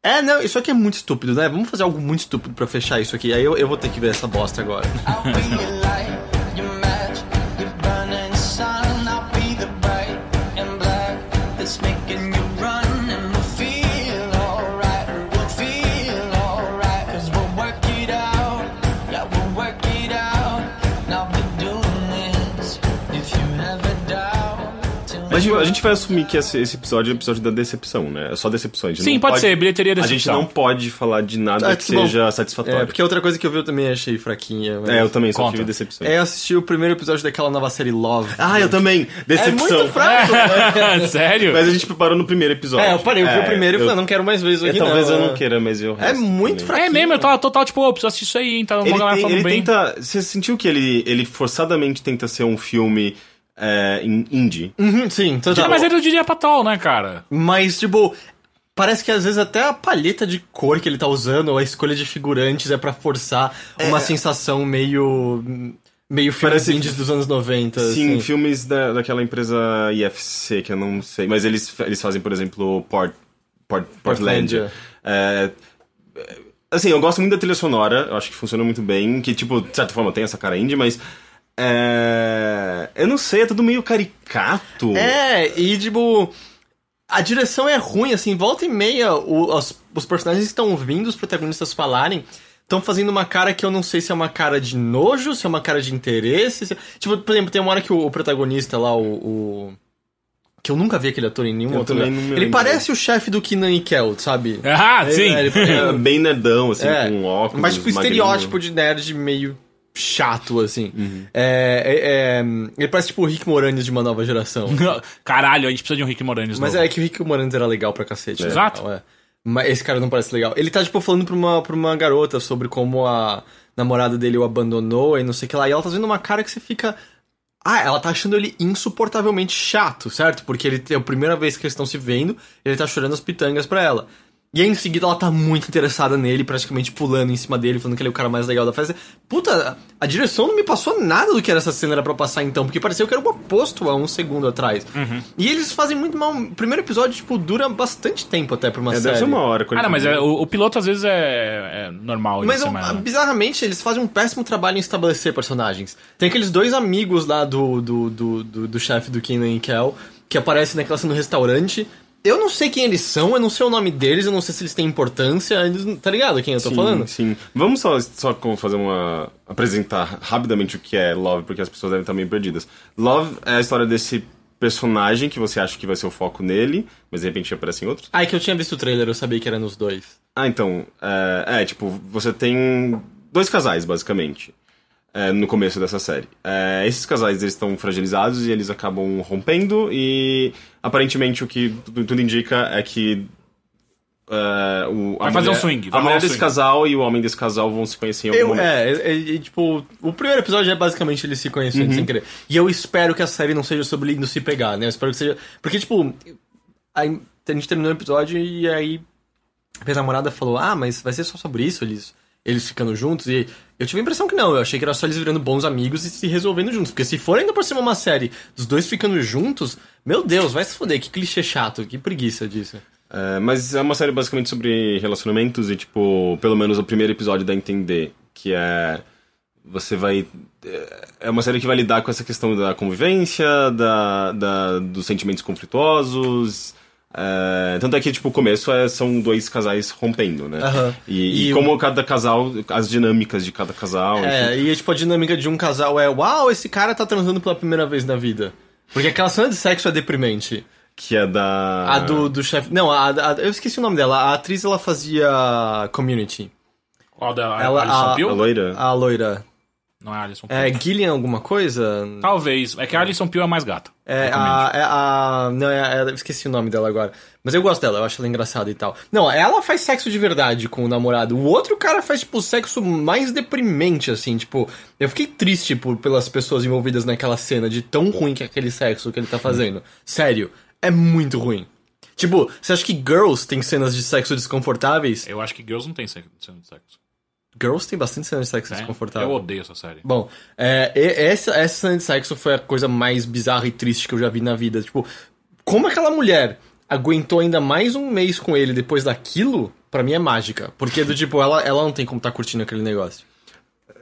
Speaker 1: É, não, isso aqui é muito estúpido, né? Vamos fazer algo muito estúpido pra fechar isso aqui. Aí eu, eu vou ter que ver essa bosta agora.
Speaker 3: Mas tipo, a gente vai assumir que esse, esse episódio é o episódio da decepção, né? É só decepção. A gente
Speaker 2: Sim,
Speaker 3: não
Speaker 2: pode ser, bilheteria
Speaker 3: A gente
Speaker 2: decepção.
Speaker 3: não pode falar de nada
Speaker 1: Ah,
Speaker 3: que
Speaker 1: que bom.
Speaker 3: seja satisfatório.
Speaker 1: É, porque outra coisa que eu vi eu também achei fraquinha. mas-
Speaker 3: É, eu também só
Speaker 2: Conta.
Speaker 3: tive decepção.
Speaker 1: É assistir o primeiro episódio daquela nova série Love.
Speaker 3: Ah, eu também. Decepção.
Speaker 1: É muito fraco. né? [laughs]
Speaker 2: Sério?
Speaker 3: Mas a gente parou no primeiro episódio.
Speaker 1: É, eu parei, eu vi o primeiro e
Speaker 3: eu-
Speaker 1: falei, não quero mais ver isso
Speaker 3: é,
Speaker 1: aqui
Speaker 3: talvez
Speaker 1: não.
Speaker 3: eu não queira, mas eu.
Speaker 1: É muito fraquinho.
Speaker 2: É mesmo, eu tava total tipo, ô, preciso assistir isso aí? Tá uma
Speaker 3: Ele,
Speaker 2: galera falando
Speaker 3: ele
Speaker 2: bem.
Speaker 3: tenta. Você sentiu que ele, ele forçadamente tenta ser um filme é, em indie?
Speaker 1: Uhum, sim, total.
Speaker 2: Mas ele é do Diria Patrol, né, cara?
Speaker 1: Mas, tipo, parece que às vezes até a palheta de cor que ele tá usando, ou a escolha de figurantes é pra forçar uma sensação meio. meio filmes
Speaker 3: Parece-
Speaker 1: indies dos anos 90.
Speaker 3: Sim,
Speaker 1: assim.
Speaker 3: filmes da, daquela empresa IFC, que eu não sei. Mas eles, eles fazem, por exemplo, Port, Port, Portlandia. É, é, assim, eu gosto muito da trilha sonora, eu acho que funciona muito bem. Que, tipo, de certa forma tem essa cara indie, mas. É, eu não sei, é tudo meio caricato.
Speaker 1: É, e tipo. A direção é ruim, assim, volta e meia, o- os, os personagens estão ouvindo os protagonistas falarem estão fazendo uma cara que eu não sei se é uma cara de nojo, se é uma cara de interesse. se- Tipo, por exemplo, tem uma hora que o, o protagonista lá, o, o- Que eu nunca vi aquele ator em nenhum
Speaker 3: Eu
Speaker 1: outro lugar. Ele
Speaker 3: lembro.
Speaker 1: parece o chefe do Kenan e Kel, sabe?
Speaker 2: Ah, sim.
Speaker 1: É, ele- [laughs]
Speaker 3: É bem nerdão, assim,
Speaker 1: É,
Speaker 3: com óculos.
Speaker 1: Mas, tipo,
Speaker 3: magrinho.
Speaker 1: estereótipo de nerd meio chato, assim.
Speaker 3: Uhum.
Speaker 1: É, é- é, ele parece tipo o Rick Moranis de uma nova geração. [laughs]
Speaker 2: Caralho, a gente precisa de um Rick Moranis
Speaker 1: Mas
Speaker 2: novo.
Speaker 1: é que o Rick Moranis era legal pra cacete. né?
Speaker 2: Exato.
Speaker 1: É. Mas esse cara não parece legal. Ele tá, tipo, falando pra uma, pra uma garota sobre como a... namorado dele o abandonou e não sei o que lá. E ela tá fazendo uma cara que você fica. Ah, ela tá achando ele insuportavelmente chato, certo? Porque ele é a primeira vez que eles estão se vendo, ele tá chorando as pitangas pra ela. E aí, em seguida ela tá muito interessada nele, praticamente pulando em cima dele, falando que ele é o cara mais legal da festa. Puta, a direção não me passou nada do que era essa cena era pra passar então, porque pareceu que era o oposto há um segundo atrás. E eles fazem muito mal. O primeiro episódio, tipo, dura bastante tempo até pra uma
Speaker 3: É,
Speaker 1: série.
Speaker 3: deve ser uma hora.
Speaker 2: Ah, não, mas é, o, o piloto às vezes é, é normal.
Speaker 1: Mas
Speaker 2: de
Speaker 1: eu-
Speaker 2: semana.
Speaker 1: bizarramente, eles fazem um péssimo trabalho em estabelecer personagens. Tem aqueles dois amigos lá do, do, do, do, do chefe do Kenan e Kel, que aparecem naquela cena no restaurante. Eu não sei quem eles são, eu não sei o nome deles, eu não sei se eles têm importância, eles- tá ligado quem eu tô
Speaker 3: sim,
Speaker 1: falando?
Speaker 3: Sim. Vamos só, só fazer uma. apresentar rapidamente o que é Love, porque as pessoas devem estar meio perdidas. Love é a história desse personagem que você acha que vai ser o foco nele, mas de repente aparecem outros.
Speaker 1: Ah, é que eu tinha visto o trailer, eu sabia que era nos dois.
Speaker 3: Ah, então. É, é, tipo, você tem dois casais, basicamente. É, no começo dessa série. É, esses casais eles estão fragilizados e eles acabam rompendo e aparentemente o que tudo, tudo indica é que é, o, a
Speaker 2: Vai fazer um
Speaker 3: mulher-
Speaker 2: swing, vai
Speaker 3: A mulher
Speaker 2: um
Speaker 3: desse
Speaker 2: swing.
Speaker 3: casal e o homem desse casal vão se conhecer em algum
Speaker 1: Eu,
Speaker 3: momento.
Speaker 1: é, é, é, tipo, o primeiro episódio é basicamente eles se conhecendo sem querer. E eu espero que a série não seja sobre indo se pegar, né? Eu espero que seja. Porque, tipo, a, a gente terminou o episódio e aí minha namorada falou: Ah, mas vai ser só sobre isso, eles, eles ficando juntos. E eu tive a impressão que não, eu achei que era só eles virando bons amigos e se resolvendo juntos. Porque se for ainda por cima uma série dos dois ficando juntos, meu Deus, vai se foder, que clichê chato, que preguiça disso.
Speaker 3: É, mas é uma série basicamente sobre relacionamentos e, tipo, pelo menos o primeiro episódio dá a entender que é. Você vai. é- uma série que vai lidar com essa questão da convivência, da, da- dos sentimentos conflituosos. É, tanto é que, tipo, o começo é, são dois casais rompendo, né?
Speaker 1: Aham.
Speaker 3: E, e
Speaker 1: E
Speaker 3: como cada casal, as dinâmicas de cada casal. enfim.
Speaker 1: É, e tipo, a dinâmica de um casal é: Uau, esse cara tá transando pela primeira vez na vida. Porque aquela cena de sexo é deprimente.
Speaker 3: Que é da.
Speaker 1: A do, do chefe. Não, a, a- eu esqueci o nome dela. A atriz ela fazia Community.
Speaker 2: Qual da
Speaker 1: Ela- a-?
Speaker 3: A loira?
Speaker 1: A loira.
Speaker 2: Não é Alison Pill.
Speaker 1: É Gillian alguma coisa?
Speaker 2: Talvez. É que a Alison Pill é mais gata.
Speaker 1: É a, é a. Não, é, é- esqueci o nome dela agora. Mas eu gosto dela, eu acho ela engraçada e tal. Não, ela faz sexo de verdade com o namorado. O outro cara faz, tipo, sexo mais deprimente, assim. Tipo, eu fiquei triste por, pelas pessoas envolvidas naquela cena de tão ruim que é aquele sexo que ele tá fazendo. Sério, é muito ruim. Tipo, você acha que Girls tem cenas de sexo desconfortáveis?
Speaker 2: Eu acho que Girls não tem cena de sexo.
Speaker 1: Girls tem bastante cenas de sexo
Speaker 2: né?
Speaker 1: desconfortável.
Speaker 2: Eu odeio essa série.
Speaker 1: Bom, é, essa, essa cena de sexo foi a coisa mais bizarra e triste que eu já vi na vida. Tipo, como aquela mulher aguentou ainda mais um mês com ele depois daquilo, pra mim é mágica. Porque, do tipo, ela, ela não tem como tá curtindo aquele negócio.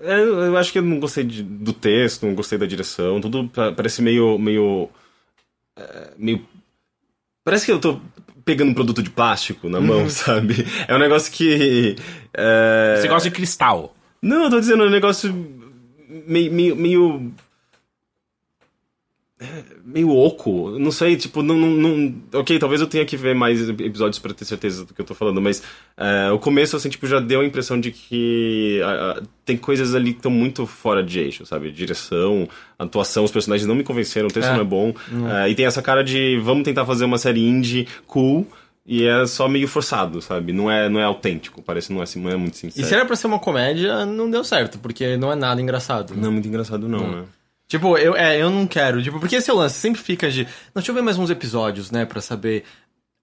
Speaker 3: É, eu acho que eu não gostei de- do texto, não gostei da direção, tudo pa- parece meio. meio. é, meio. Parece que eu tô pegando um produto de plástico na mão, sabe? É um negócio que. é,
Speaker 2: Você gosta de cristal.
Speaker 3: Não, eu tô dizendo, é um negócio meio. meio. meio, meio oco, não sei, tipo, não, não, não- Ok, talvez eu tenha que ver mais episódios pra ter certeza do que eu tô falando, mas é, o começo, assim, tipo, já deu a impressão de que ah, ah, tem coisas ali que estão muito fora de eixo, sabe? Direção, atuação, os personagens não me convenceram, o texto
Speaker 1: É.
Speaker 3: não é bom. É, e tem essa cara de vamos tentar fazer uma série indie cool. E é só meio forçado, sabe? Não é, não é autêntico, parece não é, assim, não é muito
Speaker 1: E
Speaker 3: sincero.
Speaker 1: se era pra ser uma comédia, não deu certo, porque não é nada engraçado.
Speaker 3: Não é muito engraçado, não, né?
Speaker 1: Tipo, eu, é, eu não quero. Tipo, porque esse é o lance, sempre fica de. Não, deixa eu ver mais uns episódios, né, pra saber.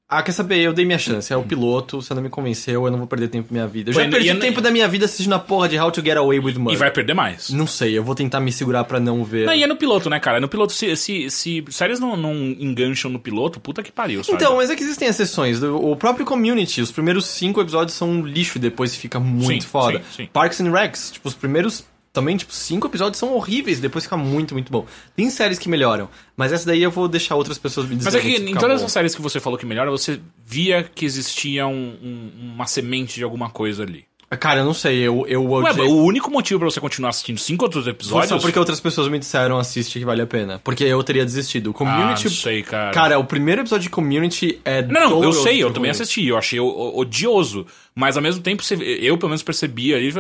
Speaker 1: Ah, quer saber? Eu dei minha chance. É o piloto, você não me convenceu, eu não vou perder tempo da minha vida. Eu já
Speaker 2: e-
Speaker 1: perdi
Speaker 2: e-
Speaker 1: tempo da minha vida assistindo a porra de How to Get Away with Murder.
Speaker 2: E vai perder mais.
Speaker 1: Não sei, eu vou tentar me segurar pra não ver.
Speaker 2: Não, e é no piloto, né, cara? No piloto, se, se, se séries não, não engancham no piloto, puta que pariu, sabe?
Speaker 1: Então, mas é que existem exceções. O próprio Community, os primeiros cinco episódios são um lixo e depois fica muito
Speaker 2: Sim,
Speaker 1: foda.
Speaker 2: sim, sim.
Speaker 1: Parks and Recs, tipo, os primeiros também, tipo, cinco episódios são horríveis, depois fica muito, muito bom. Tem séries que melhoram, mas essa daí eu vou deixar outras pessoas me
Speaker 2: Mas
Speaker 1: dizerem
Speaker 2: é que em todas as séries que você falou que melhora, você via que existia um- um- uma semente de alguma coisa ali.
Speaker 1: Cara, eu não sei, eu, eu
Speaker 2: Ué,
Speaker 1: odiei-
Speaker 2: o único motivo pra você continuar assistindo cinco outros
Speaker 1: Foi
Speaker 2: episódios...
Speaker 1: só porque outras pessoas me disseram assiste que vale a pena. Porque eu teria desistido.
Speaker 2: Ah,
Speaker 1: Community.
Speaker 2: não sei, cara.
Speaker 1: Cara, o primeiro episódio de Community é.
Speaker 2: Não, não, eu sei, eu também assisti, eu achei odioso. Mas ao mesmo tempo, eu pelo menos percebi ali,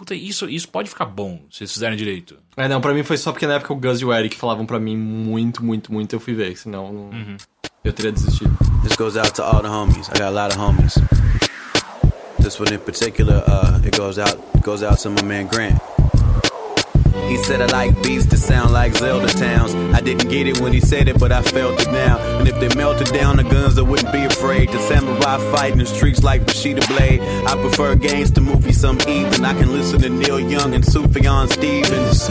Speaker 2: puta, isso, isso pode ficar bom, se eles fizerem direito.
Speaker 1: É, não, pra mim foi só porque na época o Gus e o Eric falavam pra mim muito, muito, muito, eu fui ver, senão não-
Speaker 2: Uhum.
Speaker 1: eu teria desistido.
Speaker 4: This goes out to all the homies. I got a lot of homies. This one in particular, uh, it goes out, it goes out to my man Grant. He said I like beats that sound like Zelda towns. I didn't get it when he said it, but I felt it now. And if they melted down the guns, I wouldn't be afraid. The samurai fighting the streets like Rashida Blade. I prefer games to movies some evening. I can listen to Neil Young and Sufjan Stevens.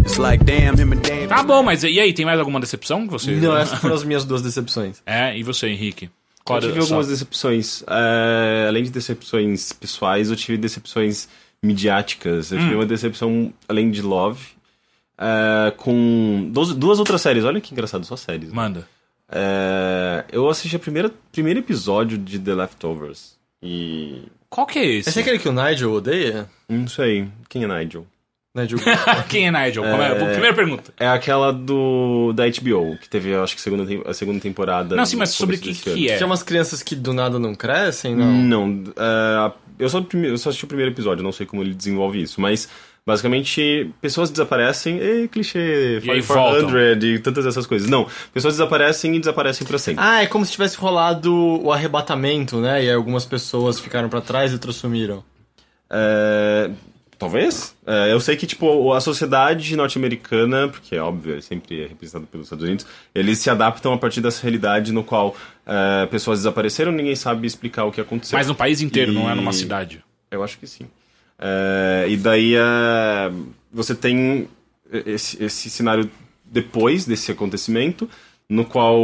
Speaker 4: It's like damn him and Dave.
Speaker 2: Tá bom, mas e aí, tem mais alguma decepção que você...
Speaker 1: Não, essas foram as minhas duas decepções.
Speaker 2: É, e você, Henrique? Qual
Speaker 3: Eu tive
Speaker 2: sua-
Speaker 3: algumas decepções. É, além de decepções pessoais, eu tive decepções midiáticas. Eu tive uma decepção, além de Love, é, com duas, duas outras séries. Olha que engraçado, só séries.
Speaker 2: Manda.
Speaker 3: É, eu assisti o primeiro episódio de The Leftovers. E.
Speaker 2: Qual que é esse?
Speaker 1: Esse é aquele que o Nigel odeia?
Speaker 3: Não sei. Quem é Nigel?
Speaker 1: Nigel. [laughs]
Speaker 2: Quem é Nigel? Como é? Primeira pergunta.
Speaker 3: É aquela do da HBO, que teve, acho que segunda, a segunda temporada.
Speaker 2: Não, sim, mas sobre o que, que
Speaker 3: ano.
Speaker 2: é?
Speaker 1: Tinha umas crianças que do nada não crescem, não?
Speaker 3: Não, é, eu, só, eu só assisti o primeiro episódio, não sei como ele desenvolve isso, mas basicamente pessoas desaparecem, e clichê,
Speaker 2: E aí
Speaker 3: 400 e tantas essas coisas. Não, pessoas desaparecem e desaparecem pra sempre.
Speaker 1: Ah, é como se tivesse rolado o arrebatamento, né? E aí algumas pessoas ficaram pra trás e outras sumiram.
Speaker 3: É, talvez. É, eu sei que, tipo, a sociedade norte-americana, porque é óbvio, é sempre representada pelos Estados Unidos, eles se adaptam a partir dessa realidade no qual é, pessoas desapareceram, ninguém sabe explicar o que aconteceu.
Speaker 2: Mas no país inteiro,
Speaker 3: E-
Speaker 2: não é numa cidade.
Speaker 3: Eu acho que sim. É, e daí é, você tem esse, esse cenário depois desse acontecimento, no qual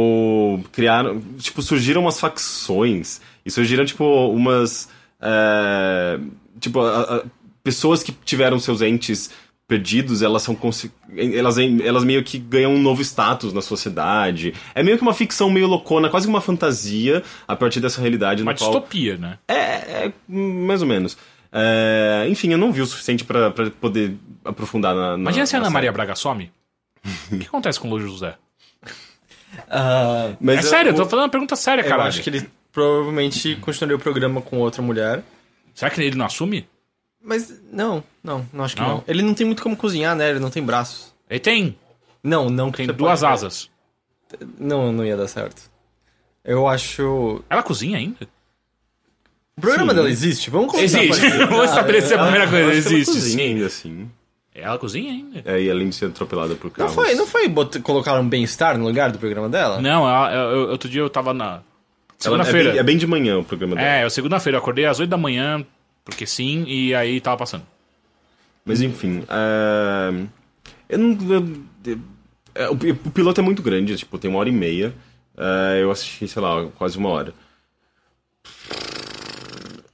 Speaker 3: criaram, tipo, surgiram umas facções e surgiram tipo umas, é, tipo, a- a- pessoas que tiveram seus entes perdidos, elas são elas, elas meio que ganham um novo status na sociedade. É meio que uma ficção meio loucona, quase que uma fantasia a partir dessa realidade
Speaker 2: Uma
Speaker 3: qual
Speaker 2: distopia, né?
Speaker 3: é, é, mais ou menos. É, enfim, eu não vi o suficiente pra, pra poder aprofundar na. na
Speaker 2: Imagina se a
Speaker 3: na
Speaker 2: Ana Maria. Braga some. O que acontece com o Lojo José?
Speaker 3: Mas
Speaker 2: é
Speaker 3: eu-
Speaker 2: sério, eu tô falando uma pergunta séria,
Speaker 1: eu
Speaker 2: cara.
Speaker 1: acho que ele provavelmente continuaria o programa com outra mulher.
Speaker 2: Será que ele não assume?
Speaker 1: Mas não, não, não acho que
Speaker 2: Não?
Speaker 1: não. Ele não tem muito como cozinhar, né? Ele não tem braços.
Speaker 2: Ele tem.
Speaker 1: Não, não
Speaker 2: Tem duas
Speaker 1: pode-
Speaker 2: asas.
Speaker 1: Não, não ia dar certo. Eu acho.
Speaker 2: Ela cozinha ainda?
Speaker 1: O programa dela existe? Vamos começar
Speaker 2: Existe. [laughs] Vou estabelecer a primeira coisa.
Speaker 3: Eu acho que ela
Speaker 2: Existe.
Speaker 3: cozinha
Speaker 2: sim.
Speaker 3: ainda assim.
Speaker 2: Ela cozinha ainda.
Speaker 3: É, e além de ser atropelada por
Speaker 1: Não
Speaker 3: carros.
Speaker 1: foi, não foi bot... colocar um bem-estar no lugar do programa dela?
Speaker 2: Não, ela- eu- eu- outro dia eu tava na.
Speaker 3: É,
Speaker 2: Segunda-feira.
Speaker 3: bem, é bem de manhã o programa dela.
Speaker 2: É, segunda-feira, eu acordei às 8 da manhã, porque sim, e aí tava passando.
Speaker 3: Mas enfim. é, Eu não. eu- eu- é, o, o piloto é muito grande, tipo, tem uma hora e meia. É, eu assisti, sei lá, quase uma hora.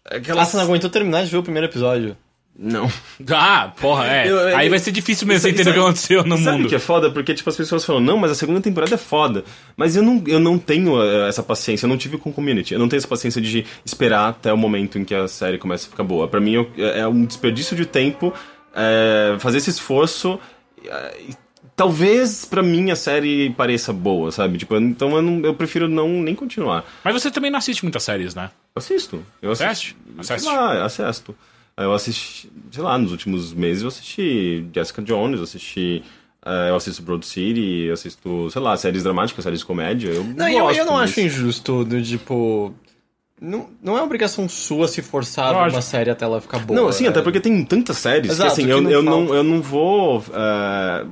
Speaker 1: Ah, você não aguentou terminar de ver o primeiro episódio.
Speaker 3: Não. [laughs]
Speaker 2: Ah, porra, é.
Speaker 3: Eu- eu-
Speaker 2: aí vai ser difícil mesmo
Speaker 3: Sabe-
Speaker 2: entender o que aconteceu no
Speaker 3: Sabe
Speaker 2: mundo.
Speaker 3: o que é foda? Porque, tipo, as pessoas falam, não, mas a segunda temporada é foda. Mas eu não, eu não tenho eh, essa paciência, eu não tive com Community. Eu não tenho essa paciência de esperar até o momento em que a série começa a ficar boa. Pra mim, eu- é um desperdício de tempo eh, fazer esse esforço. e talvez, pra mim, a série pareça boa, sabe? Tipo, então eu, não- eu prefiro não nem continuar.
Speaker 2: Mas você também não assiste muitas séries, né?
Speaker 3: Eu assisto. Eu assisto.
Speaker 2: Assiste? Assiste.
Speaker 3: Lá, assisto. Eu assisti, sei lá, nos últimos meses eu assisti Jessica Jones, eu assisti. eh, eu assisto Broad City, eu assisto, sei lá, séries dramáticas, séries de comédia. Eu
Speaker 1: Não, eu,
Speaker 3: gosto,
Speaker 1: eu não
Speaker 3: mas-
Speaker 1: acho injusto do tipo. Não, não é obrigação sua se forçar uma série até ela ficar boa.
Speaker 3: Não, assim,
Speaker 1: é.
Speaker 3: até porque tem tantas séries
Speaker 1: Exato,
Speaker 3: que assim,
Speaker 1: que
Speaker 3: eu,
Speaker 1: não
Speaker 3: eu, não, eu não vou eh,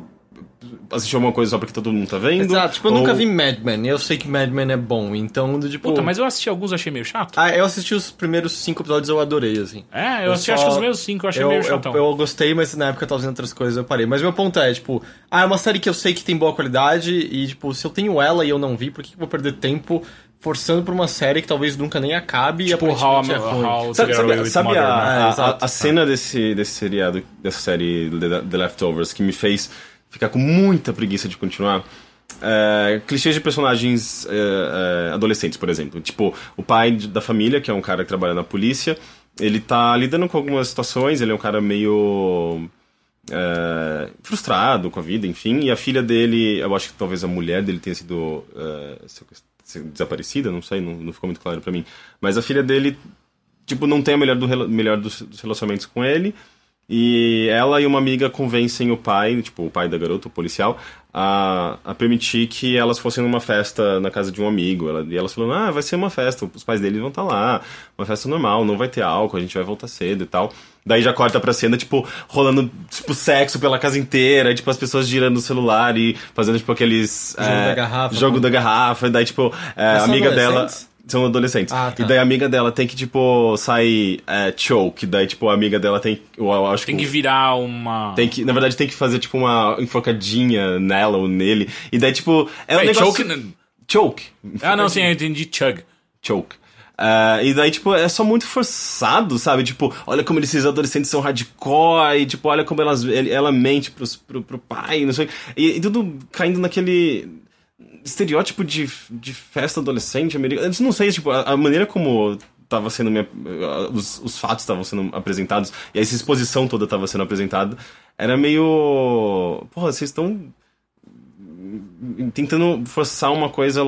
Speaker 3: assistir alguma coisa só porque todo mundo tá vendo.
Speaker 1: Exato, tipo, eu
Speaker 3: ou-
Speaker 1: nunca vi Mad Men, e eu sei que Mad Men é bom, então, tipo.
Speaker 2: Puta, mas eu assisti alguns e achei meio chato.
Speaker 1: Ah, eu assisti os primeiros cinco episódios eu adorei, assim.
Speaker 2: É, eu,
Speaker 1: Eu
Speaker 2: assisti
Speaker 1: só-
Speaker 2: acho que os meus cinco, eu achei
Speaker 1: eu,
Speaker 2: meio
Speaker 1: eu,
Speaker 2: chatão.
Speaker 1: eu gostei, mas na época eu tava fazendo outras coisas eu parei. Mas meu ponto é, tipo, ah, é uma série que eu sei que tem boa qualidade e, tipo, se eu tenho ela e eu não vi, por que, eu vou perder tempo forçando por uma série que talvez nunca nem acabe
Speaker 2: Tipo,
Speaker 1: e
Speaker 2: How,
Speaker 1: é ruim?
Speaker 2: how
Speaker 3: Sabe, sabe- sabe
Speaker 2: Murder,
Speaker 3: a,
Speaker 2: né?
Speaker 3: a-
Speaker 1: É,
Speaker 3: a- a cena desse, desse seriado, dessa série The, The Leftovers, que me fez ficar com muita preguiça de continuar? É, clichês de personagens é, é, adolescentes, por exemplo. Tipo, o pai da família, que é um cara que trabalha na polícia, ele tá lidando com algumas situações, ele é um cara meio. é, frustrado com a vida, enfim, e a filha dele, eu acho que talvez a mulher dele tenha sido é, desaparecida, não sei, não, não ficou muito claro pra mim, mas a filha dele tipo, não tem a melhor, do, melhor dos relacionamentos com ele. E ela e uma amiga convencem o pai, tipo, o pai da garota, o policial, a, a permitir que elas fossem numa festa na casa de um amigo. Ela, e elas falaram, ah, vai ser uma festa, os pais dele vão estar lá, uma festa normal, não vai ter álcool, a gente vai voltar cedo e tal. Daí já corta pra cena, tipo, rolando, tipo, sexo pela casa inteira, tipo, as pessoas girando o celular e fazendo, tipo, aqueles...
Speaker 1: Jogo
Speaker 3: é,
Speaker 1: da garrafa,
Speaker 3: Jogo
Speaker 1: com-
Speaker 3: da garrafa, e daí, tipo, é, a amiga dela... São adolescentes.
Speaker 1: Ah, tá.
Speaker 3: E daí a amiga dela tem que, tipo, sair é, choke. Daí, tipo, a amiga dela tem. Eu, eu acho
Speaker 2: Tem que virar uma.
Speaker 3: tem que, na verdade, tem que fazer, tipo, uma enfocadinha nela ou nele. E daí, tipo, é um negócio...
Speaker 2: choke.
Speaker 3: Choke.
Speaker 2: Ah, não, sim, eu entendi chug.
Speaker 3: Choke. Ah, e daí, tipo, é só muito forçado, sabe? Tipo, olha como esses adolescentes são hardcore, e, tipo, olha como elas, ele- ela mente pros, pro, pro pai, não sei. E, e tudo caindo naquele estereótipo de, de festa adolescente americana. Eu não sei, tipo, a, a maneira como tava sendo minha, os, os fatos estavam sendo apresentados e essa exposição toda tava sendo apresentada era meio porra vocês estão tentando forçar uma coisa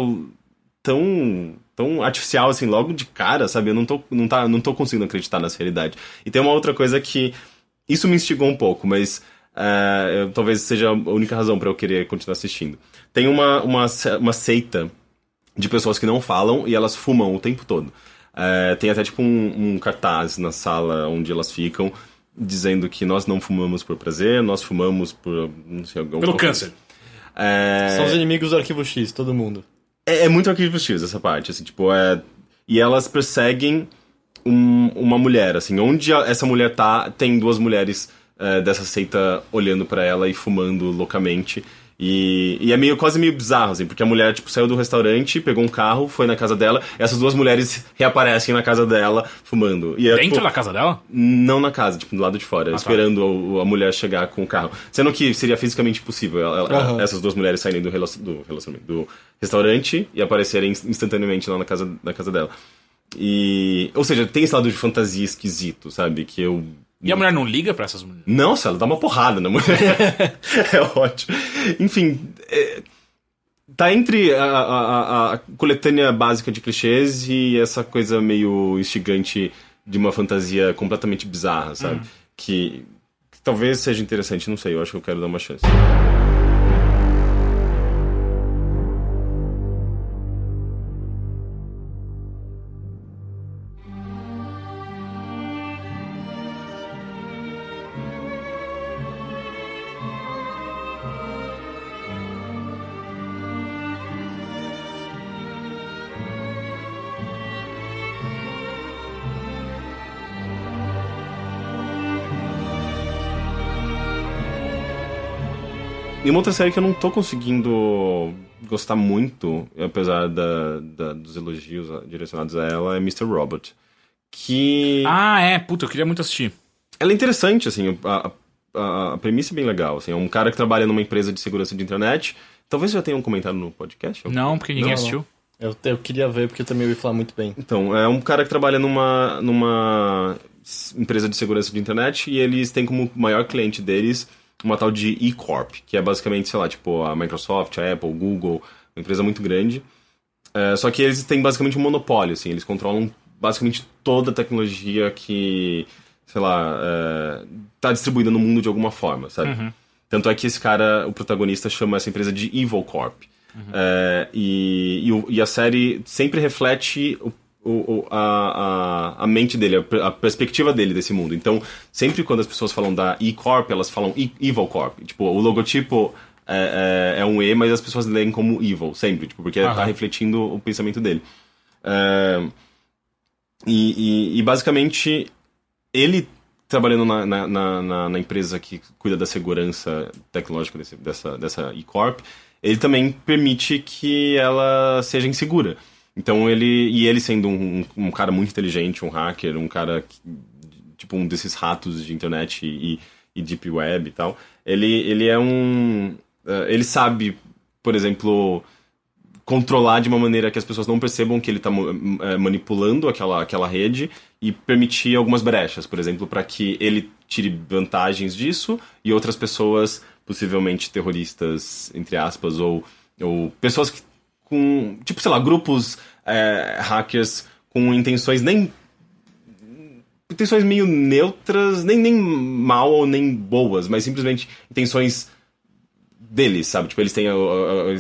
Speaker 3: tão tão artificial assim logo de cara sabe eu não tô não tá não tô conseguindo acreditar nessa realidade e tem uma outra coisa que isso me instigou um pouco mas eu- talvez seja a única razão para eu querer continuar assistindo tem uma, uma uma seita de pessoas que não falam e elas fumam o tempo todo Eh, tem até tipo um, um cartaz na sala onde elas ficam dizendo que nós não fumamos por prazer nós fumamos por não sei algum
Speaker 2: Pelo câncer.
Speaker 3: é...
Speaker 1: São os inimigos do Arquivo X, todo mundo.
Speaker 3: É, é muito Arquivo X essa parte, assim, tipo, é... E elas perseguem um- uma mulher, assim, onde a- essa mulher tá, tem duas mulheres é, dessa seita olhando pra ela e fumando loucamente. E, e é meio, quase meio bizarro, assim, porque a mulher, tipo, saiu do restaurante, pegou um carro, foi na casa dela, e essas duas mulheres reaparecem na casa dela, fumando. E é,
Speaker 2: Dentro
Speaker 3: tipo,
Speaker 2: da casa dela?
Speaker 3: não na casa, tipo, do lado de fora,
Speaker 2: tá.
Speaker 3: esperando o- a mulher chegar com o carro. Sendo que seria fisicamente impossível ela-
Speaker 1: Aham.
Speaker 3: essas duas mulheres saírem do, relacion- do relacionamento, do restaurante e aparecerem ins- instantaneamente lá na casa, na casa dela. E. Ou seja, tem esse lado de fantasia esquisito, sabe? Que eu.
Speaker 2: E a mulher não liga pra essas mulheres?
Speaker 3: Nossa, ela dá uma porrada na mulher. [laughs] é ótimo. Enfim. é, Tá entre a, a- a- coletânea básica de clichês e essa coisa meio instigante de uma fantasia completamente bizarra, sabe? Que, que talvez seja interessante, não sei, eu acho que eu quero dar uma chance. E uma outra série que eu não tô conseguindo gostar muito, apesar da, da- dos elogios direcionados a ela, é Mr. Robot. Que.
Speaker 2: Ah, é, puta, eu queria muito assistir.
Speaker 3: Ela é interessante, assim, a, a, a premissa é bem legal. Assim, é um cara que trabalha numa empresa de segurança de internet. Talvez já tenham comentado no podcast.
Speaker 2: Não, porque ninguém
Speaker 1: Não,
Speaker 2: assistiu.
Speaker 1: Eu, eu queria ver porque eu também ouvi falar muito bem.
Speaker 3: Então, é um cara que trabalha numa, numa empresa de segurança de internet e eles têm como maior cliente deles uma tal de E-Corp, que é basicamente, sei lá, tipo a Microsoft, a Apple, Google, uma empresa muito grande. É, só que eles têm basicamente um monopólio, assim, eles controlam basicamente toda a tecnologia que, sei lá, é, tá distribuída no mundo de alguma forma, sabe? Tanto é que esse cara, o protagonista, chama essa empresa de Evil Corp. É, e, e, e a série sempre reflete o, o- o- a, a, a mente dele, a, a perspectiva dele desse mundo. Então, sempre quando as pessoas falam da E-Corp, elas falam E- Evil Corp. Tipo, o logotipo é, é, é um E, mas as pessoas leem como Evil, sempre, tipo, porque
Speaker 2: Aham.
Speaker 3: tá refletindo o pensamento dele. É, e, e- e, basicamente, ele trabalhando na, na, na- na- na empresa que cuida da segurança tecnológica desse- dessa, dessa E-Corp, ele também permite que ela seja insegura. Então ele. E ele sendo um, um cara muito inteligente, um hacker, um cara que- tipo um desses ratos de internet e, e deep web e tal, ele, ele é um. eh, ele sabe, por exemplo, controlar de uma maneira que as pessoas não percebam que ele está manipulando aquela, aquela rede e permitir algumas brechas, por exemplo, para que ele tire vantagens disso e outras pessoas, possivelmente terroristas, entre aspas, ou, ou pessoas que, com, tipo, sei lá, grupos é, hackers com intenções nem intenções meio neutras, nem, nem mal ou nem boas, mas simplesmente intenções deles, sabe? Tipo, eles têm.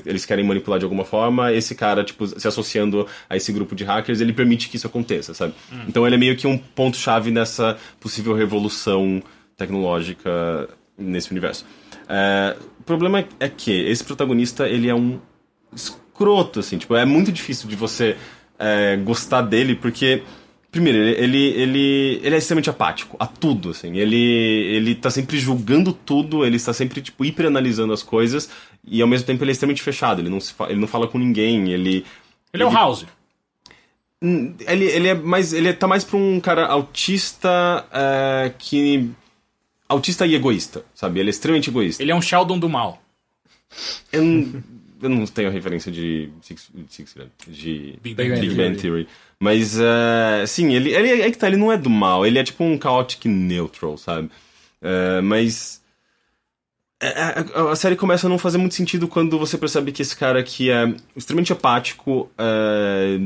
Speaker 3: Eles querem manipular de alguma forma, esse cara, tipo, se associando a esse grupo de hackers, ele permite que isso aconteça, sabe? Então ele é meio que um ponto-chave nessa possível revolução tecnológica nesse universo. É, o problema é que esse protagonista, ele é um escroto, assim, tipo, é muito difícil de você é, gostar dele, porque. Primeiro, ele, ele, ele, ele é extremamente apático a tudo, assim. Ele, ele tá sempre julgando tudo, ele está sempre, tipo, hiperanalisando as coisas, e ao mesmo tempo ele é extremamente fechado, ele não, se ele não fala com ninguém, ele...
Speaker 2: Ele é o House.
Speaker 3: Hum, Ele, ele é mais. Ele tá mais pra um cara autista é, que. Autista e egoísta, sabe? Ele é extremamente egoísta.
Speaker 2: Ele é um Sheldon do mal.
Speaker 3: Eu eu não tenho referência de. Six, Six, de
Speaker 2: Big
Speaker 1: Bang
Speaker 3: Big
Speaker 1: Theory.
Speaker 3: Bang Theory. Mas, é, sim, ele, ele é que tá, ele não é do mal, ele é tipo um chaotic neutral, sabe? É, mas. é, A, a- a série começa a não fazer muito sentido quando você percebe que esse cara aqui é extremamente apático, é,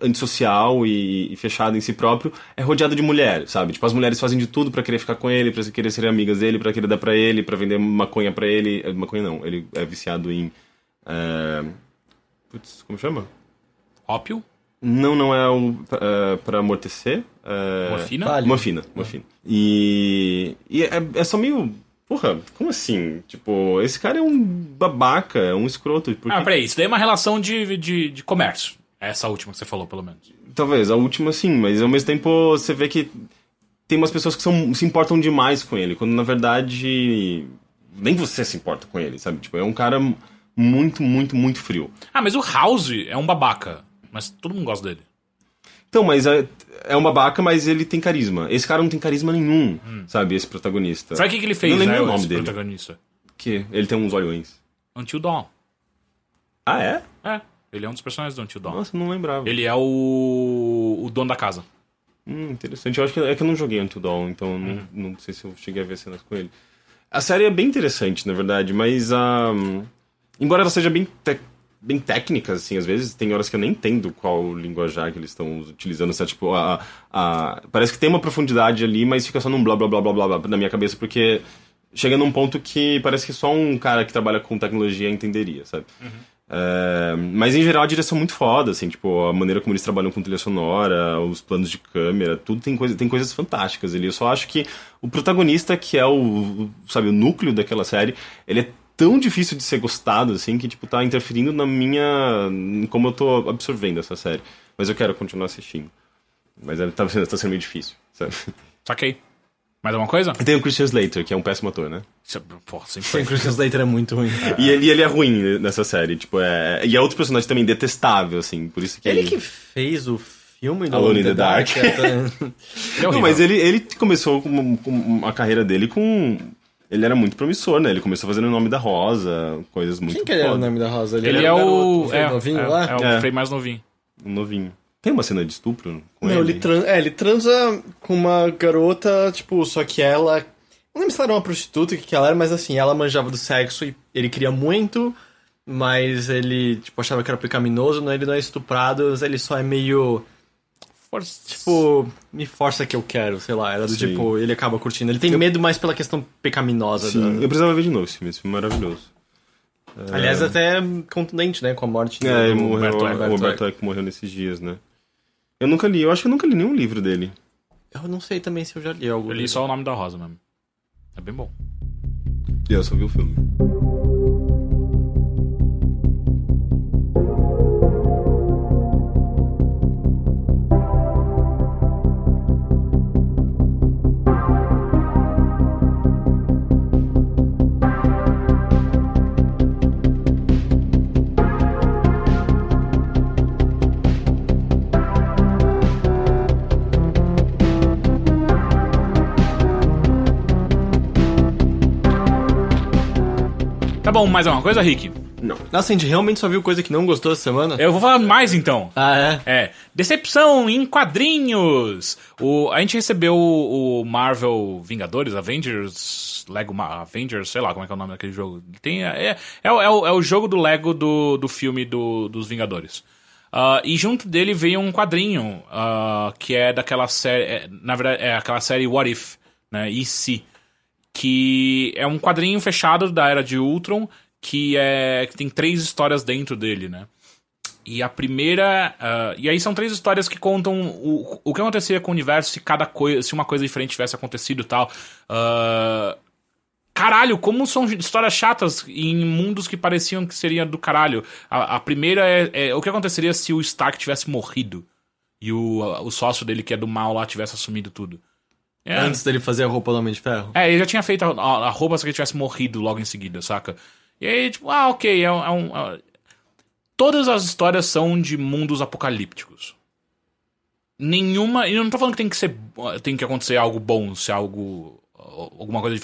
Speaker 3: antissocial e, e fechado em si próprio, é rodeado de mulheres, sabe? Tipo, as mulheres fazem de tudo pra querer ficar com ele, pra querer ser amigas dele, pra querer dar pra ele, pra vender maconha pra ele. Eh, Maconha não, ele é viciado em. É... Putz, como chama?
Speaker 2: Ópio,
Speaker 3: Não, não é o é, pra amortecer. É...
Speaker 2: morfina.
Speaker 1: Vale.
Speaker 3: Morfina, morfina. E, e é, é só meio. Porra, como assim? Tipo, esse cara é um babaca, é um escroto. Porque,
Speaker 2: Ah, peraí, isso daí é uma relação de, de, de comércio. Essa última que você falou, pelo menos.
Speaker 3: Talvez, a última sim, mas ao mesmo tempo você vê que tem umas pessoas que são, se importam demais com ele, quando na verdade nem você se importa com ele, sabe? Tipo, é um cara muito, muito, muito frio.
Speaker 2: Ah, mas o House é um babaca. Mas todo mundo gosta dele.
Speaker 3: Então, mas é, é um babaca, mas ele tem carisma. Esse cara não tem carisma nenhum, sabe? Esse protagonista.
Speaker 2: Sabe o que, que ele fez,
Speaker 3: Não lembro
Speaker 2: né,
Speaker 3: o nome
Speaker 2: esse
Speaker 3: dele.
Speaker 2: protagonista?
Speaker 3: Que ele tem uns olhões.
Speaker 2: Until Dawn.
Speaker 3: Ah, é?
Speaker 2: É, ele é um dos personagens do Until Dawn.
Speaker 3: Nossa, não lembrava.
Speaker 2: Ele é o, o dono da casa.
Speaker 3: Hum, interessante. Eu acho que é que eu não joguei Until Dawn, então eu não, não sei se eu cheguei a ver cenas com ele. A série é bem interessante, na verdade, mas ah, embora ela seja bem, te- bem técnica, assim, às vezes tem horas que eu nem entendo qual linguajar que eles estão utilizando, sabe? Tipo, a, a- parece que tem uma profundidade ali, mas fica só num blá blá blá blá blá, blá na minha cabeça, porque chega num ponto que parece que só um cara que trabalha com tecnologia entenderia, sabe? É, mas em geral a direção é muito foda, assim, tipo, a maneira como eles trabalham com trilha sonora, os planos de câmera, tudo tem, coisa, tem coisas fantásticas ali. Eu só acho que o protagonista, que é o, o, sabe, o núcleo daquela série, ele é tão difícil de ser gostado, assim, que, tipo, tá interferindo na minha. em como eu tô absorvendo essa série. Mas eu quero continuar assistindo. Mas é, tá, sendo- [laughs] tá sendo meio difícil, sabe?
Speaker 2: Saquei. Mais alguma coisa?
Speaker 3: E tem o Christian Slater, que é um péssimo ator, né?
Speaker 2: É- Porra, sempre foi.
Speaker 1: Christian Slater é muito ruim. [laughs]
Speaker 3: E ele, ele é ruim nessa série, tipo, é. E é outro personagem também detestável, assim, por isso que.
Speaker 1: Ele que fez o filme do
Speaker 3: Alone in the Dark.
Speaker 1: é, tá-
Speaker 2: Ele [laughs] é
Speaker 3: Não, mas ele, ele começou com, com a carreira dele com. Ele era muito promissor, né? Ele começou fazendo o nome da Rosa, coisas muito.
Speaker 1: Quem que era o nome da Rosa?
Speaker 2: Ele
Speaker 1: era
Speaker 2: é o. É,
Speaker 1: novinho
Speaker 2: é,
Speaker 1: lá?
Speaker 2: é o
Speaker 3: É.
Speaker 2: Frei mais novinho.
Speaker 3: Um novinho. Tem uma cena de estupro com
Speaker 1: Não,
Speaker 3: ele?
Speaker 1: ele, tran é, ele transa com uma garota, tipo, só que ela. Não lembro se ela era uma prostituta, o que, que ela era, mas assim, ela manjava do sexo e ele queria muito, mas ele, tipo, achava que era pecaminoso, não, ele não é estuprado, mas ele só é meio.
Speaker 2: Força.
Speaker 1: Tipo, me força que eu quero, sei lá. Era do
Speaker 3: Sim.
Speaker 1: tipo, ele acaba curtindo. Ele tem medo mais pela questão pecaminosa.
Speaker 3: Sim,
Speaker 1: da-
Speaker 3: eu precisava ver de novo esse filme, esse filme é maravilhoso.
Speaker 1: Aliás, até contundente, né? Com a morte
Speaker 3: É,
Speaker 1: do
Speaker 3: morreu,
Speaker 1: Humberto
Speaker 3: o
Speaker 1: Eco.
Speaker 3: Roberto Eco morreu nesses dias, né? Eu nunca li, eu acho que eu nunca li nenhum livro dele.
Speaker 1: Eu não sei também se eu já li algo.
Speaker 2: Eu li
Speaker 1: dele.
Speaker 2: só o nome da Rosa mesmo. É bem bom.
Speaker 3: E eu só vi o filme.
Speaker 2: Tá bom, mais alguma coisa, Rick?
Speaker 3: Não.
Speaker 1: Nossa, a gente realmente só viu coisa que não gostou essa semana?
Speaker 2: Eu vou falar mais então.
Speaker 1: Ah, é?
Speaker 2: É, decepção em quadrinhos. O, a gente recebeu o, o Marvel Vingadores, Avengers, Lego Ma- Avengers, sei lá como é que é o nome daquele jogo. Tem, é, é, é, o- é o, é o jogo do Lego do, do filme do, dos Vingadores. Ah, e junto dele veio um quadrinho, ah, que é daquela série. é, na verdade, é aquela série What If, né? E se. Que é um quadrinho fechado da era de Ultron, que, é, que tem três histórias dentro dele, né? E a primeira. ah, e aí são três histórias que contam o, o que aconteceria com o universo se cada coisa. se uma coisa diferente tivesse acontecido e tal. Ah, Caralho, como são histórias chatas em mundos que pareciam que seria do caralho. A, a primeira é, é o que aconteceria se o Stark tivesse morrido e o, o sócio dele, que é do mal lá, tivesse assumido tudo. É,
Speaker 1: Antes dele fazer a roupa do Homem de Ferro.
Speaker 2: é, ele já tinha feito a, a, a roupa se ele tivesse morrido logo em seguida, saca? E aí, tipo, ah, ok, é, um- é um. é- Todas as histórias são de mundos apocalípticos. Nenhuma. E eu não tô falando que tem que ser. Tem que acontecer algo bom, se algo. Alguma coisa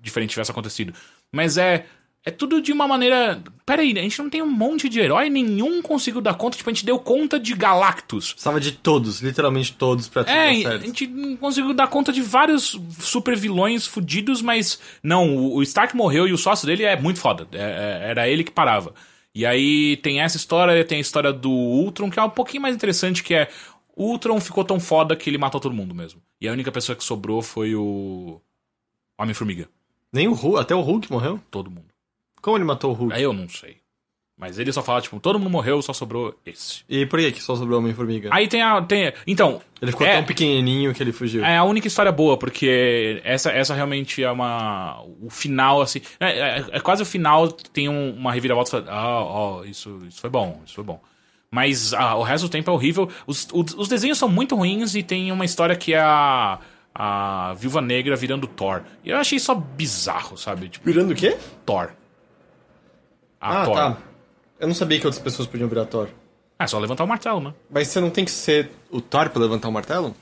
Speaker 2: diferente tivesse acontecido. Mas é. É tudo de uma maneira. Pera aí, a gente não tem um monte de herói, nenhum conseguiu dar conta. Tipo, a gente deu conta de Galactus.
Speaker 1: Precisava de todos, literalmente todos, pra tudo
Speaker 2: É, a gente não conseguiu dar conta de vários super vilões fudidos, mas não, o o Stark morreu e o sócio dele é muito foda. É- é- era ele que parava. E aí tem essa história, tem a história do Ultron, que é um pouquinho mais interessante, que é o Ultron ficou tão foda que ele matou todo mundo mesmo. E a única pessoa que sobrou foi o Homem-Formiga.
Speaker 1: Nem o Hulk, até o Hulk morreu.
Speaker 2: Todo mundo.
Speaker 1: Como ele matou o Hulk?
Speaker 2: Aí eu não sei. Mas ele só fala, tipo, todo mundo morreu, só sobrou esse.
Speaker 1: E por que que só sobrou o Homem-Formiga?
Speaker 2: Aí tem a. Tem, então.
Speaker 1: Ele ficou
Speaker 2: é-
Speaker 1: tão pequenininho que ele fugiu.
Speaker 2: É a única história boa, porque essa, essa realmente é uma. O final, assim. É, é- é quase o final, tem um- uma reviravolta. Ah, ó, isso, isso foi bom, isso foi bom. Mas ah, o resto do tempo é horrível. Os, os, os desenhos são muito ruins e tem uma história que é a. A Viúva Negra virando Thor. E eu achei só bizarro, sabe? Tipo,
Speaker 1: Virando o quê?
Speaker 2: Thor.
Speaker 1: Ah,
Speaker 2: Thor.
Speaker 1: tá. Eu não sabia que outras pessoas podiam virar Thor.
Speaker 2: É só levantar o martelo, né?
Speaker 1: Mas você não tem que ser o Thor pra levantar o martelo?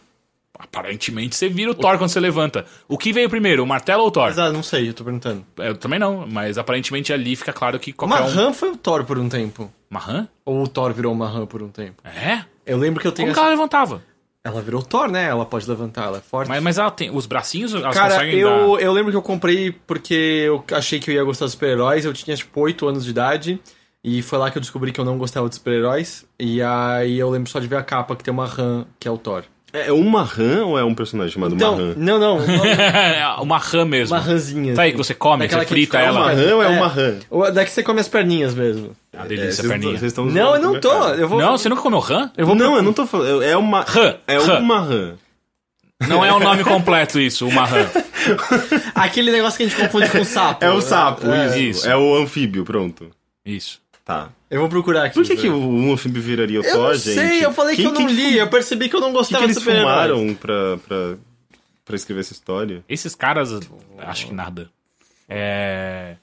Speaker 2: Aparentemente você vira o Thor quando você levanta. O que veio primeiro, o martelo ou o Thor?
Speaker 1: Mas ah, não sei, eu tô perguntando.
Speaker 2: Eu também não, mas aparentemente ali fica claro que
Speaker 1: O
Speaker 2: qualquer um.
Speaker 1: Mahan foi o Thor por um tempo.
Speaker 2: Mahan?
Speaker 1: Ou o Thor virou o Mahan por um tempo.
Speaker 2: É?
Speaker 1: Eu lembro que eu tenho
Speaker 2: Como que
Speaker 1: essa...
Speaker 2: ela levantava?
Speaker 1: Ela virou Thor, né? Ela pode levantar, ela é forte.
Speaker 2: Mas, mas ela tem. Os bracinhos, elas
Speaker 1: Cara,
Speaker 2: conseguem
Speaker 1: eu,
Speaker 2: dar.
Speaker 1: eu lembro que eu comprei porque eu achei que eu ia gostar de super-heróis. Eu tinha, tipo, 8 anos de idade. E foi lá que eu descobri que eu não gostava de super-heróis. E aí eu lembro só de ver a capa que tem uma RAM, que é o Thor.
Speaker 3: É é uma rã ou é um personagem chamado
Speaker 1: Então,
Speaker 3: Mahan?
Speaker 1: não, não. Uma,
Speaker 2: uma rã mesmo.
Speaker 1: uma ranzinha.
Speaker 2: Tá aí
Speaker 1: assim.
Speaker 2: que você come, você frita ela.
Speaker 3: Uma rã ou é uma rã?
Speaker 1: Ou Daqui você come as perninhas mesmo.
Speaker 2: Ah,
Speaker 3: É,
Speaker 2: delícia,
Speaker 3: vocês-
Speaker 2: perninha.
Speaker 3: vocês estão
Speaker 1: Não, eu não tô. Eu vou...
Speaker 2: Não, você nunca comeu rã?
Speaker 1: Eu vou
Speaker 3: Não, eu não tô falando. É uma.
Speaker 2: Rã,
Speaker 3: É
Speaker 2: rã.
Speaker 3: uma rã.
Speaker 2: Não é o nome completo isso, uma rã. [laughs]
Speaker 1: Aquele negócio que a gente confunde com sapo.
Speaker 3: É o sapo,
Speaker 1: É.
Speaker 3: Isso. É o anfíbio, pronto.
Speaker 2: Isso.
Speaker 3: Tá.
Speaker 1: Eu vou procurar aqui.
Speaker 3: Por que, que o um anfíbio viraria o
Speaker 1: Eu
Speaker 3: Thor,
Speaker 1: não
Speaker 3: gente?
Speaker 1: sei, eu falei
Speaker 3: Quem-
Speaker 1: que eu não
Speaker 3: quem
Speaker 1: li. Eu percebi que eu não
Speaker 3: que,
Speaker 1: gostava
Speaker 3: que
Speaker 1: de
Speaker 3: eles fumaram pra, pra, pra escrever essa história?
Speaker 2: Esses caras, acho que nada. É.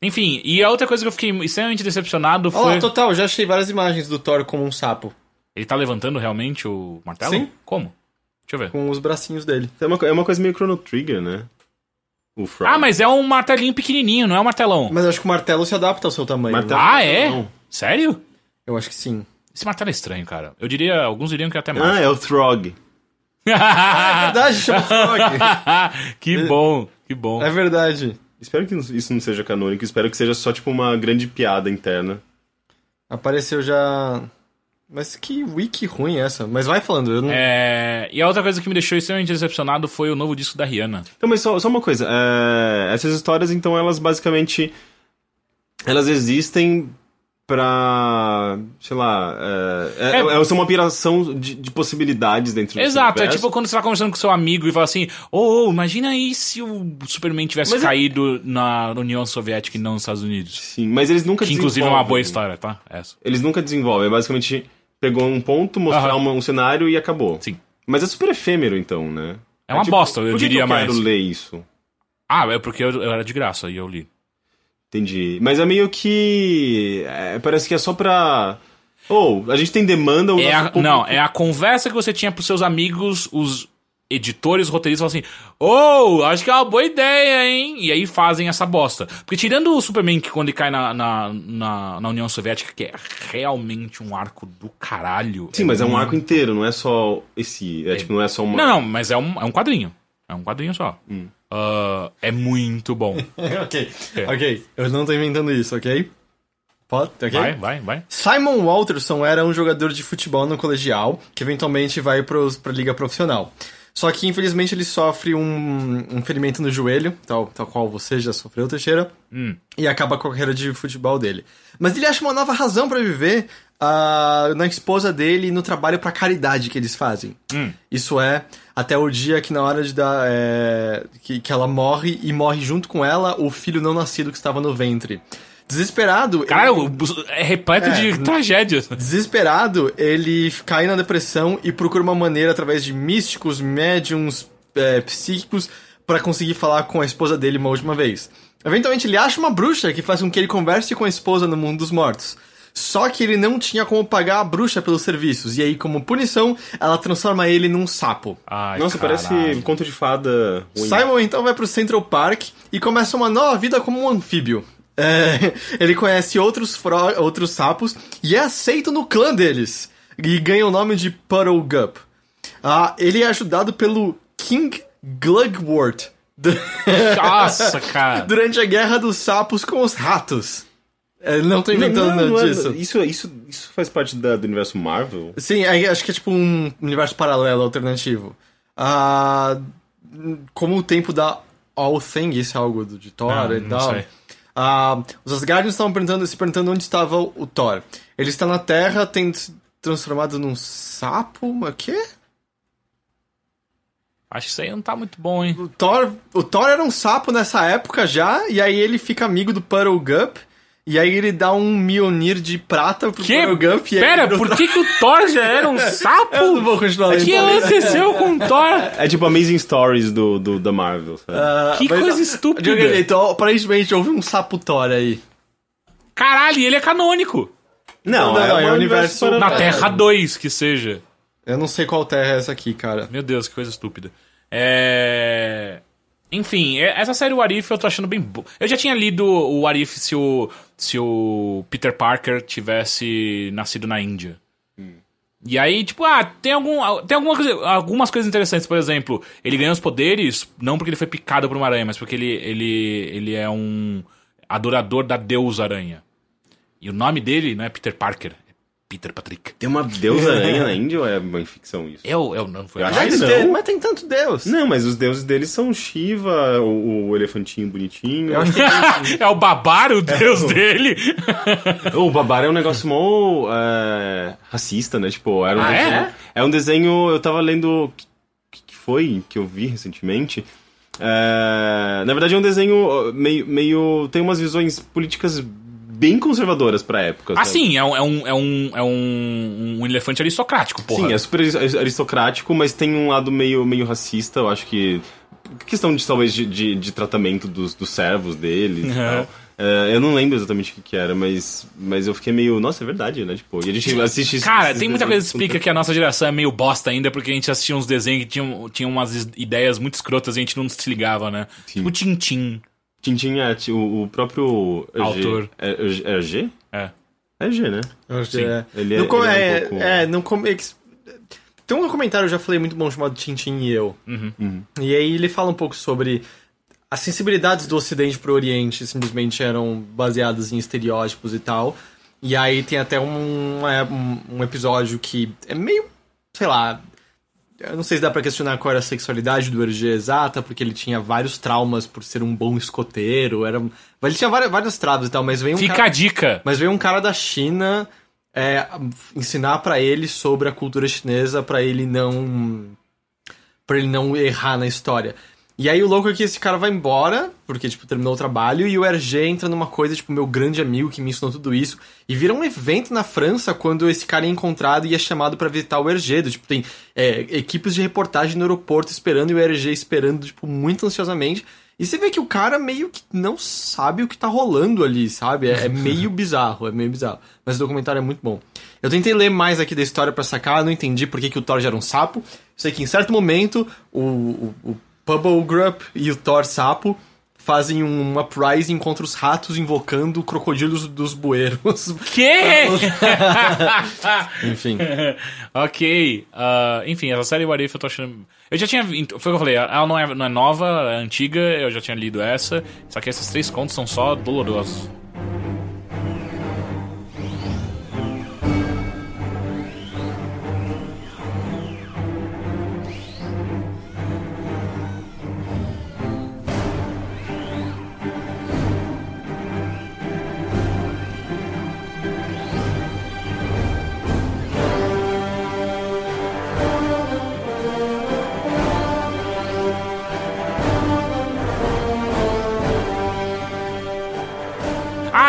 Speaker 2: Enfim, e a outra coisa que eu fiquei extremamente decepcionado
Speaker 1: Olha
Speaker 2: foi.
Speaker 1: lá, total, eu já achei várias imagens do Thor como um sapo.
Speaker 2: Ele tá levantando realmente o martelo?
Speaker 1: Sim.
Speaker 2: Como? Deixa eu ver.
Speaker 1: Com os bracinhos dele.
Speaker 3: É uma, é uma coisa meio Chrono Trigger, né? O Frog.
Speaker 2: Ah, mas é um martelinho pequenininho, não é um martelão.
Speaker 1: Mas eu acho que o martelo se adapta ao seu tamanho.
Speaker 3: Martelo-
Speaker 1: né?
Speaker 2: Ah, é?
Speaker 3: Não.
Speaker 2: Sério?
Speaker 1: Eu acho que sim.
Speaker 2: Esse martelo é estranho, cara. Eu diria, alguns diriam que é até
Speaker 3: Ah,
Speaker 2: mais.
Speaker 3: é o Throg. [laughs]
Speaker 1: É verdade, chama Frog. [laughs]
Speaker 2: que bom, que bom.
Speaker 1: é verdade.
Speaker 3: Espero que isso não seja canônico. Espero que seja só, tipo, uma grande piada interna.
Speaker 1: Apareceu já. Mas que wiki ruim essa. Mas vai falando, eu não.
Speaker 2: É, E a outra coisa que me deixou extremamente decepcionado foi o novo disco da Rihanna.
Speaker 3: Então, mas só, só uma coisa. é, essas histórias, então, elas basicamente... Elas existem pra... Sei lá... É, é,
Speaker 2: É-
Speaker 3: elas são uma piração de, de possibilidades dentro do
Speaker 2: Exato, é tipo quando você tá conversando com seu amigo e fala assim: Ô, ô, imagina aí se o Superman tivesse
Speaker 3: Mas é-
Speaker 2: caído na União Soviética e não nos Estados Unidos.
Speaker 3: Sim, mas eles nunca
Speaker 2: Que inclusive é uma boa história, tá? Essa.
Speaker 3: Eles nunca desenvolvem. É basicamente pegou um ponto, mostrar
Speaker 2: Aham.
Speaker 3: uma- um cenário e acabou.
Speaker 2: Sim.
Speaker 3: Mas é super efêmero, então, né?
Speaker 2: É uma bosta, eu
Speaker 3: por que
Speaker 2: diria
Speaker 3: que eu
Speaker 2: mais.
Speaker 3: quero ler isso.
Speaker 2: Ah, é porque eu, eu era de graça e eu li.
Speaker 3: Entendi. Mas é meio que. é, parece que é só pra. Ou, a gente tem demanda.
Speaker 2: É a- não, é a conversa que você tinha pros seus amigos, os editores, roteiristas, falam assim: Ô, acho que é uma boa ideia, hein? E aí fazem essa bosta. Porque tirando o Superman que quando ele cai na, na, na, na União Soviética, que é realmente um arco do caralho.
Speaker 3: Sim, mas é um arco inteiro, não é só esse. É, tipo, não é só uma.
Speaker 2: Não, não, mas é um, é um quadrinho. É um quadrinho só.
Speaker 3: Hum.
Speaker 2: Ah, é muito bom. [laughs]
Speaker 1: ok,
Speaker 2: É.
Speaker 1: ok. Eu não tô inventando isso, ok? Pode? Ok?
Speaker 2: Vai, vai, vai.
Speaker 1: Simon Walterson era um jogador de futebol no colegial, que eventualmente vai pros, pra liga profissional. Só que, infelizmente, ele sofre um, um ferimento no joelho, tal, tal qual você já sofreu, Teixeira, e acaba com a carreira de futebol dele. Mas ele acha uma nova razão pra viver ah, na esposa dele e no trabalho pra caridade que eles fazem. Isso é, até o dia que na hora de dar... é, que, que ela morre, e morre junto com ela o filho não nascido que estava no ventre. Desesperado...
Speaker 2: Caralho, é repleto
Speaker 1: É.
Speaker 2: de tragédias.
Speaker 1: Desesperado, ele cai na depressão e procura uma maneira através de místicos, médiums, é, psíquicos, pra conseguir falar com a esposa dele uma última vez. Eventualmente, ele acha uma bruxa que faz com que ele converse com a esposa no mundo dos mortos. Só que ele não tinha como pagar a bruxa pelos serviços, e aí, como punição, ela transforma ele num sapo.
Speaker 2: Ai,
Speaker 3: Nossa,
Speaker 2: caralho.
Speaker 3: parece conto de fada. ruim.
Speaker 1: Simon então vai pro Central Park e começa uma nova vida como um anfíbio. É, [laughs] ele conhece outros, fro- outros sapos e é aceito no clã deles. E ganha o nome de Puddle Gup. Ah, ele é ajudado pelo King Glugwort [laughs]
Speaker 2: Nossa, cara.
Speaker 1: durante a guerra dos sapos com os ratos. É, não tô inventando
Speaker 3: não,
Speaker 1: nada
Speaker 3: não é-
Speaker 1: disso.
Speaker 3: isso, isso, isso faz parte da- do universo Marvel?
Speaker 1: Sim, é- acho que é tipo um universo paralelo, alternativo. Ah, como o tempo da All Thing, isso é algo do- de Thor
Speaker 2: Não,
Speaker 1: e
Speaker 2: não
Speaker 1: tal.
Speaker 2: sei.
Speaker 1: Ah, os Asgardians estavam perguntando, se perguntando onde estava o Thor. Ele está na Terra, tem se transformado num sapo, mas quê?
Speaker 2: Acho que isso aí não tá muito bom, hein?
Speaker 1: O Thor, o Thor era um sapo nessa época já, e aí ele fica amigo do Puddle Gup, e aí ele dá um Mjolnir de prata pro
Speaker 2: Que?
Speaker 1: Gup. e
Speaker 2: Pera, por que, que o Thor já era um [laughs] sapo?
Speaker 1: Eu não vou continuar
Speaker 2: O
Speaker 1: lendo.
Speaker 2: que aconteceu com o Thor?
Speaker 3: É tipo Amazing Stories do, do, da Marvel, sabe?
Speaker 1: Ah,
Speaker 2: Que coisa estúpida.
Speaker 1: De qualquer jeito, ó, aparentemente houve um sapo Thor aí.
Speaker 2: Caralho, ele é canônico.
Speaker 1: não, não, é um universo
Speaker 3: paralelo.
Speaker 2: Na Terra 2, que seja.
Speaker 1: Eu não sei qual terra é essa aqui, cara.
Speaker 2: Meu Deus, que coisa estúpida. É... Enfim, é- essa série What If eu tô achando bem boa. Eu já tinha lido o What If se o, se o Peter Parker tivesse nascido na Índia. E aí, tipo, ah, tem, algum, tem alguma coisa, algumas coisas interessantes. Por exemplo, ele ganha os poderes não porque ele foi picado por uma aranha, mas porque ele, ele, ele é um adorador da deusa aranha. E o nome dele não é Peter Parker, Peter Patrick.
Speaker 3: Tem uma deusa [laughs] aranha na Índia ou é uma ficção isso?
Speaker 2: Eu, eu não foi.
Speaker 3: Eu acho
Speaker 1: Mas,
Speaker 3: que não.
Speaker 1: tem, mas tem tanto Deus.
Speaker 3: Não, mas os deuses deles são Shiva, o, o elefantinho bonitinho.
Speaker 1: Eu acho que. [laughs]
Speaker 2: É o Babar, o deus dele. [laughs]
Speaker 3: O Babar é um negócio mó é, racista, né? Tipo, era um
Speaker 2: Ah, é?
Speaker 3: desenho, é? um desenho. Eu tava lendo. O que, que foi que eu vi recentemente? É, na verdade, é um desenho meio, meio. Tem umas visões políticas bem conservadoras pra época.
Speaker 2: Ah,
Speaker 3: sabe?
Speaker 2: sim, é um, é um, é um, é um, um elefante aristocrático, porra.
Speaker 3: Sim, é super aris- aristocrático, mas tem um lado meio, meio racista, eu acho que. Questão de talvez de, de, de tratamento dos, dos servos deles e
Speaker 2: Uhum.
Speaker 3: tal. É, eu não lembro exatamente o que, que era, mas, mas eu fiquei meio. Nossa, é verdade, né? Tipo, e a gente assiste
Speaker 2: Cara,
Speaker 3: esses
Speaker 2: tem muita coisa que explica que a nossa geração é meio bosta ainda, porque a gente assistia uns desenhos que tinham, tinham umas ideias muito escrotas e a gente não se ligava, né?
Speaker 3: Sim.
Speaker 2: Tipo Tintin.
Speaker 3: Tintin é o, o próprio. G-
Speaker 2: Autor.
Speaker 3: É, é, é G?
Speaker 2: É.
Speaker 3: É G, né?
Speaker 2: Sim.
Speaker 1: é.
Speaker 3: Ele é-
Speaker 1: No com-
Speaker 3: ele é um
Speaker 1: é,
Speaker 3: pouco-
Speaker 1: é, no comics. Tem um documentário que eu já falei muito bom chamado Tintin e Eu. E aí ele fala um pouco sobre as sensibilidades do Ocidente pro Oriente simplesmente eram baseadas em estereótipos e tal. E aí tem até um, um, um episódio que é meio, sei lá. Eu não sei se dá pra questionar qual era a sexualidade do RG exata, porque ele tinha vários traumas por ser um bom escoteiro. Era, ele tinha várias, várias travas e tal, mas veio um
Speaker 2: Fica
Speaker 1: cara-
Speaker 2: a dica.
Speaker 1: mas veio um cara da China é, ensinar pra ele sobre a cultura chinesa pra ele não para ele não errar na história. E aí o louco é que esse cara vai embora, porque, tipo, terminou o trabalho, e o RG entra numa coisa, tipo, meu grande amigo que me ensinou tudo isso, e vira um evento na França quando esse cara é encontrado e é chamado pra visitar o RG. Do, tipo, tem é, equipes de reportagem no aeroporto esperando e o RG esperando, tipo, muito ansiosamente. E você vê que o cara meio que não sabe o que tá rolando ali, sabe? É, é meio [laughs] bizarro, é meio bizarro. Mas o documentário é muito bom. Eu tentei ler mais aqui da história pra sacar, não entendi por que, que o Thor já era um sapo. Sei que em certo momento o, o, o Bubble Grup e o Thor sapo fazem um uprising contra os ratos invocando crocodilos dos bueiros.
Speaker 2: Que? [laughs]
Speaker 1: Enfim.
Speaker 2: ok. ah, enfim, essa série What If eu tô achando. Eu já tinha. Foi o que eu falei, ela não é, não é nova, é antiga, eu já tinha lido essa. Só que esses três contos são só dolorosos.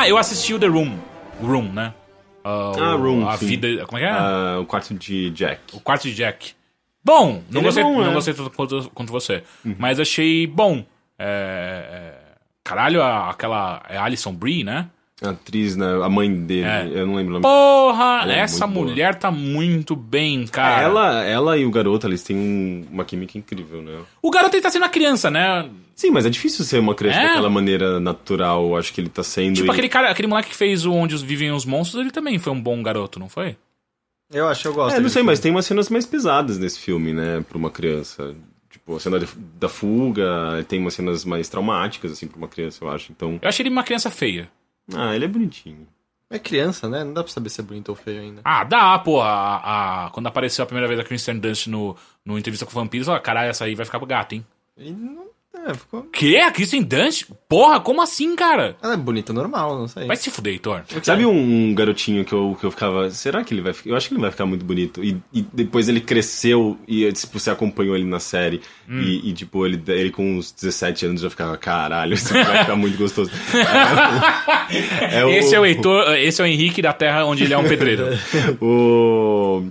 Speaker 2: Ah, eu assisti o The Room. Room, né? Ah, o-
Speaker 3: Ah, Room,
Speaker 2: A
Speaker 3: sim.
Speaker 2: vida. Como é que é?
Speaker 3: Ah, o quarto de Jack.
Speaker 2: O quarto de Jack. Bom, não
Speaker 3: Ele é
Speaker 2: gostei,
Speaker 3: bom,
Speaker 2: não
Speaker 3: é. Uhum.
Speaker 2: gostei tanto quanto, quanto você. Mas achei bom. É, é, caralho, a- aquela. É Alison Brie, né?
Speaker 3: A atriz, né? A mãe dele.
Speaker 2: É.
Speaker 3: Eu não lembro o nome.
Speaker 2: Porra!
Speaker 3: Ela é
Speaker 2: essa
Speaker 3: boa.
Speaker 2: mulher tá muito bem, cara.
Speaker 3: Ela, ela e o garoto, eles têm um- uma química incrível, né?
Speaker 2: O garoto ele tá sendo uma criança, né?
Speaker 3: Sim, mas é difícil ser uma criança
Speaker 2: É?
Speaker 3: daquela maneira natural, acho que ele tá sendo.
Speaker 2: Tipo
Speaker 3: e-
Speaker 2: aquele cara, aquele moleque que fez o Onde os Vivem os Monstros, ele também foi um bom garoto, não foi?
Speaker 1: Eu acho, eu gosto.
Speaker 3: É, não sei,
Speaker 1: filme.
Speaker 3: mas tem umas cenas mais pesadas nesse filme, né, pra uma criança. Tipo, a cena da fuga, tem umas cenas mais traumáticas, assim, pra uma criança, eu acho. Então,
Speaker 2: Eu achei ele uma criança feia.
Speaker 3: Ah, ele é bonitinho.
Speaker 1: É criança, né? Não dá pra saber se é bonito ou feio ainda.
Speaker 2: Ah, dá, pô. A, a- quando apareceu a primeira vez a Kristen Dunst no, no Entrevista com Vampiros, ó, caralho, essa aí vai ficar pro gato, hein?
Speaker 1: E não. É, ficou.
Speaker 2: Que? A Kristen Dunst? Porra, como assim, cara?
Speaker 1: Ela é bonita normal, não sei.
Speaker 2: Vai se fuder, Heitor.
Speaker 3: Sabe um garotinho que eu, que eu ficava, será que ele vai ficar? Eu acho que ele vai ficar muito bonito. E, e depois ele cresceu e, tipo, você acompanhou ele na série.
Speaker 2: Hum.
Speaker 3: E, e, tipo, ele, ele com uns 17 anos já ficava, caralho, isso vai ficar muito gostoso. [laughs] É o-
Speaker 2: Esse é o Heitor, esse é o Henrique da Terra onde ele é um pedreiro. [laughs]
Speaker 3: o,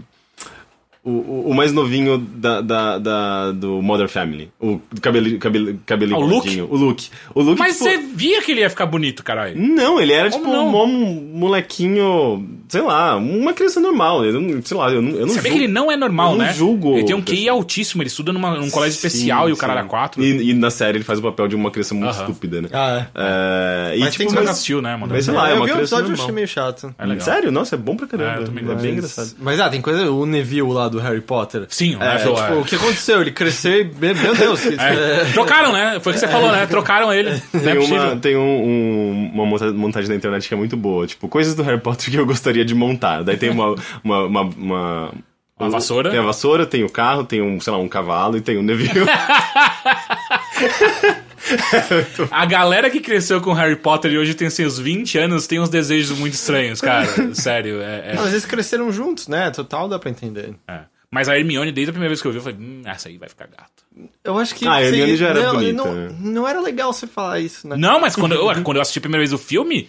Speaker 3: o, o mais novinho da, da, da- do Mother Family. O do cabelo, cabelo, cabelinho
Speaker 2: Ah, o Luke?
Speaker 3: O Luke. O Luke,
Speaker 2: Mas
Speaker 3: tipo,
Speaker 2: você via que ele ia ficar bonito, caralho.
Speaker 3: Não, ele era
Speaker 2: Como
Speaker 3: tipo
Speaker 2: não?
Speaker 3: um molequinho, sei lá, uma criança normal. Eu não, sei lá, eu não, eu não
Speaker 2: Sabia
Speaker 3: julgo.
Speaker 2: que ele não é normal,
Speaker 3: eu não
Speaker 2: né?
Speaker 3: julgo
Speaker 2: Ele tem um QI altíssimo, ele estuda numa, num colégio
Speaker 3: Sim,
Speaker 2: especial e o
Speaker 3: sim.
Speaker 2: caralho é quatro.
Speaker 3: E, e na série ele faz o papel de uma criança muito
Speaker 2: Aham.
Speaker 3: estúpida, né?
Speaker 1: Ah, é.
Speaker 3: É, e
Speaker 1: Mas
Speaker 3: tipo,
Speaker 1: tem que mas-
Speaker 2: não assistiu, né, mano?
Speaker 3: mas sei lá, é
Speaker 1: eu
Speaker 3: uma
Speaker 1: vi o
Speaker 3: criança
Speaker 1: episódio e
Speaker 3: normal.
Speaker 1: achei meio chato.
Speaker 2: É legal.
Speaker 3: Sério? Nossa, é bom pra
Speaker 2: É,
Speaker 3: caramba.
Speaker 2: eu também
Speaker 3: é
Speaker 2: gosto.
Speaker 3: bem engraçado.
Speaker 1: Mas ah, tem coisa. O Neville lá do Harry Potter.
Speaker 2: Sim, o
Speaker 1: É,
Speaker 2: Neville,
Speaker 1: tipo,
Speaker 2: é.
Speaker 1: o que aconteceu? Ele cresceu e. Meu Deus. que-
Speaker 2: É. Trocaram, né? Foi o que você falou, né? Trocaram ele. [laughs] É
Speaker 3: Tem, uma, tem um- um- uma monta- montagem na internet que é muito boa. Tipo, coisas do Harry Potter que eu gostaria de montar. Daí tem uma. Uma, uma, uma,
Speaker 2: Uma vassoura?
Speaker 3: Tem a vassoura, tem o carro, tem um, sei lá, um cavalo e tem o Neville. [laughs] [laughs]
Speaker 2: A galera que cresceu com Harry Potter e hoje tem seus 20 anos tem uns desejos muito estranhos, cara. [laughs] Sério. É, é-
Speaker 1: Não, mas eles cresceram juntos, né? Total dá pra entender.
Speaker 2: é. Mas a Hermione, desde a primeira vez que eu vi, eu falei, hum, essa aí vai ficar gato.
Speaker 1: Eu acho que.
Speaker 3: Ah, a Hermione já era
Speaker 1: não,
Speaker 3: bonita,
Speaker 1: Não,
Speaker 3: né?
Speaker 1: não era legal você falar isso, né?
Speaker 2: Não, mas quando eu, [laughs] quando eu assisti a primeira vez o filme,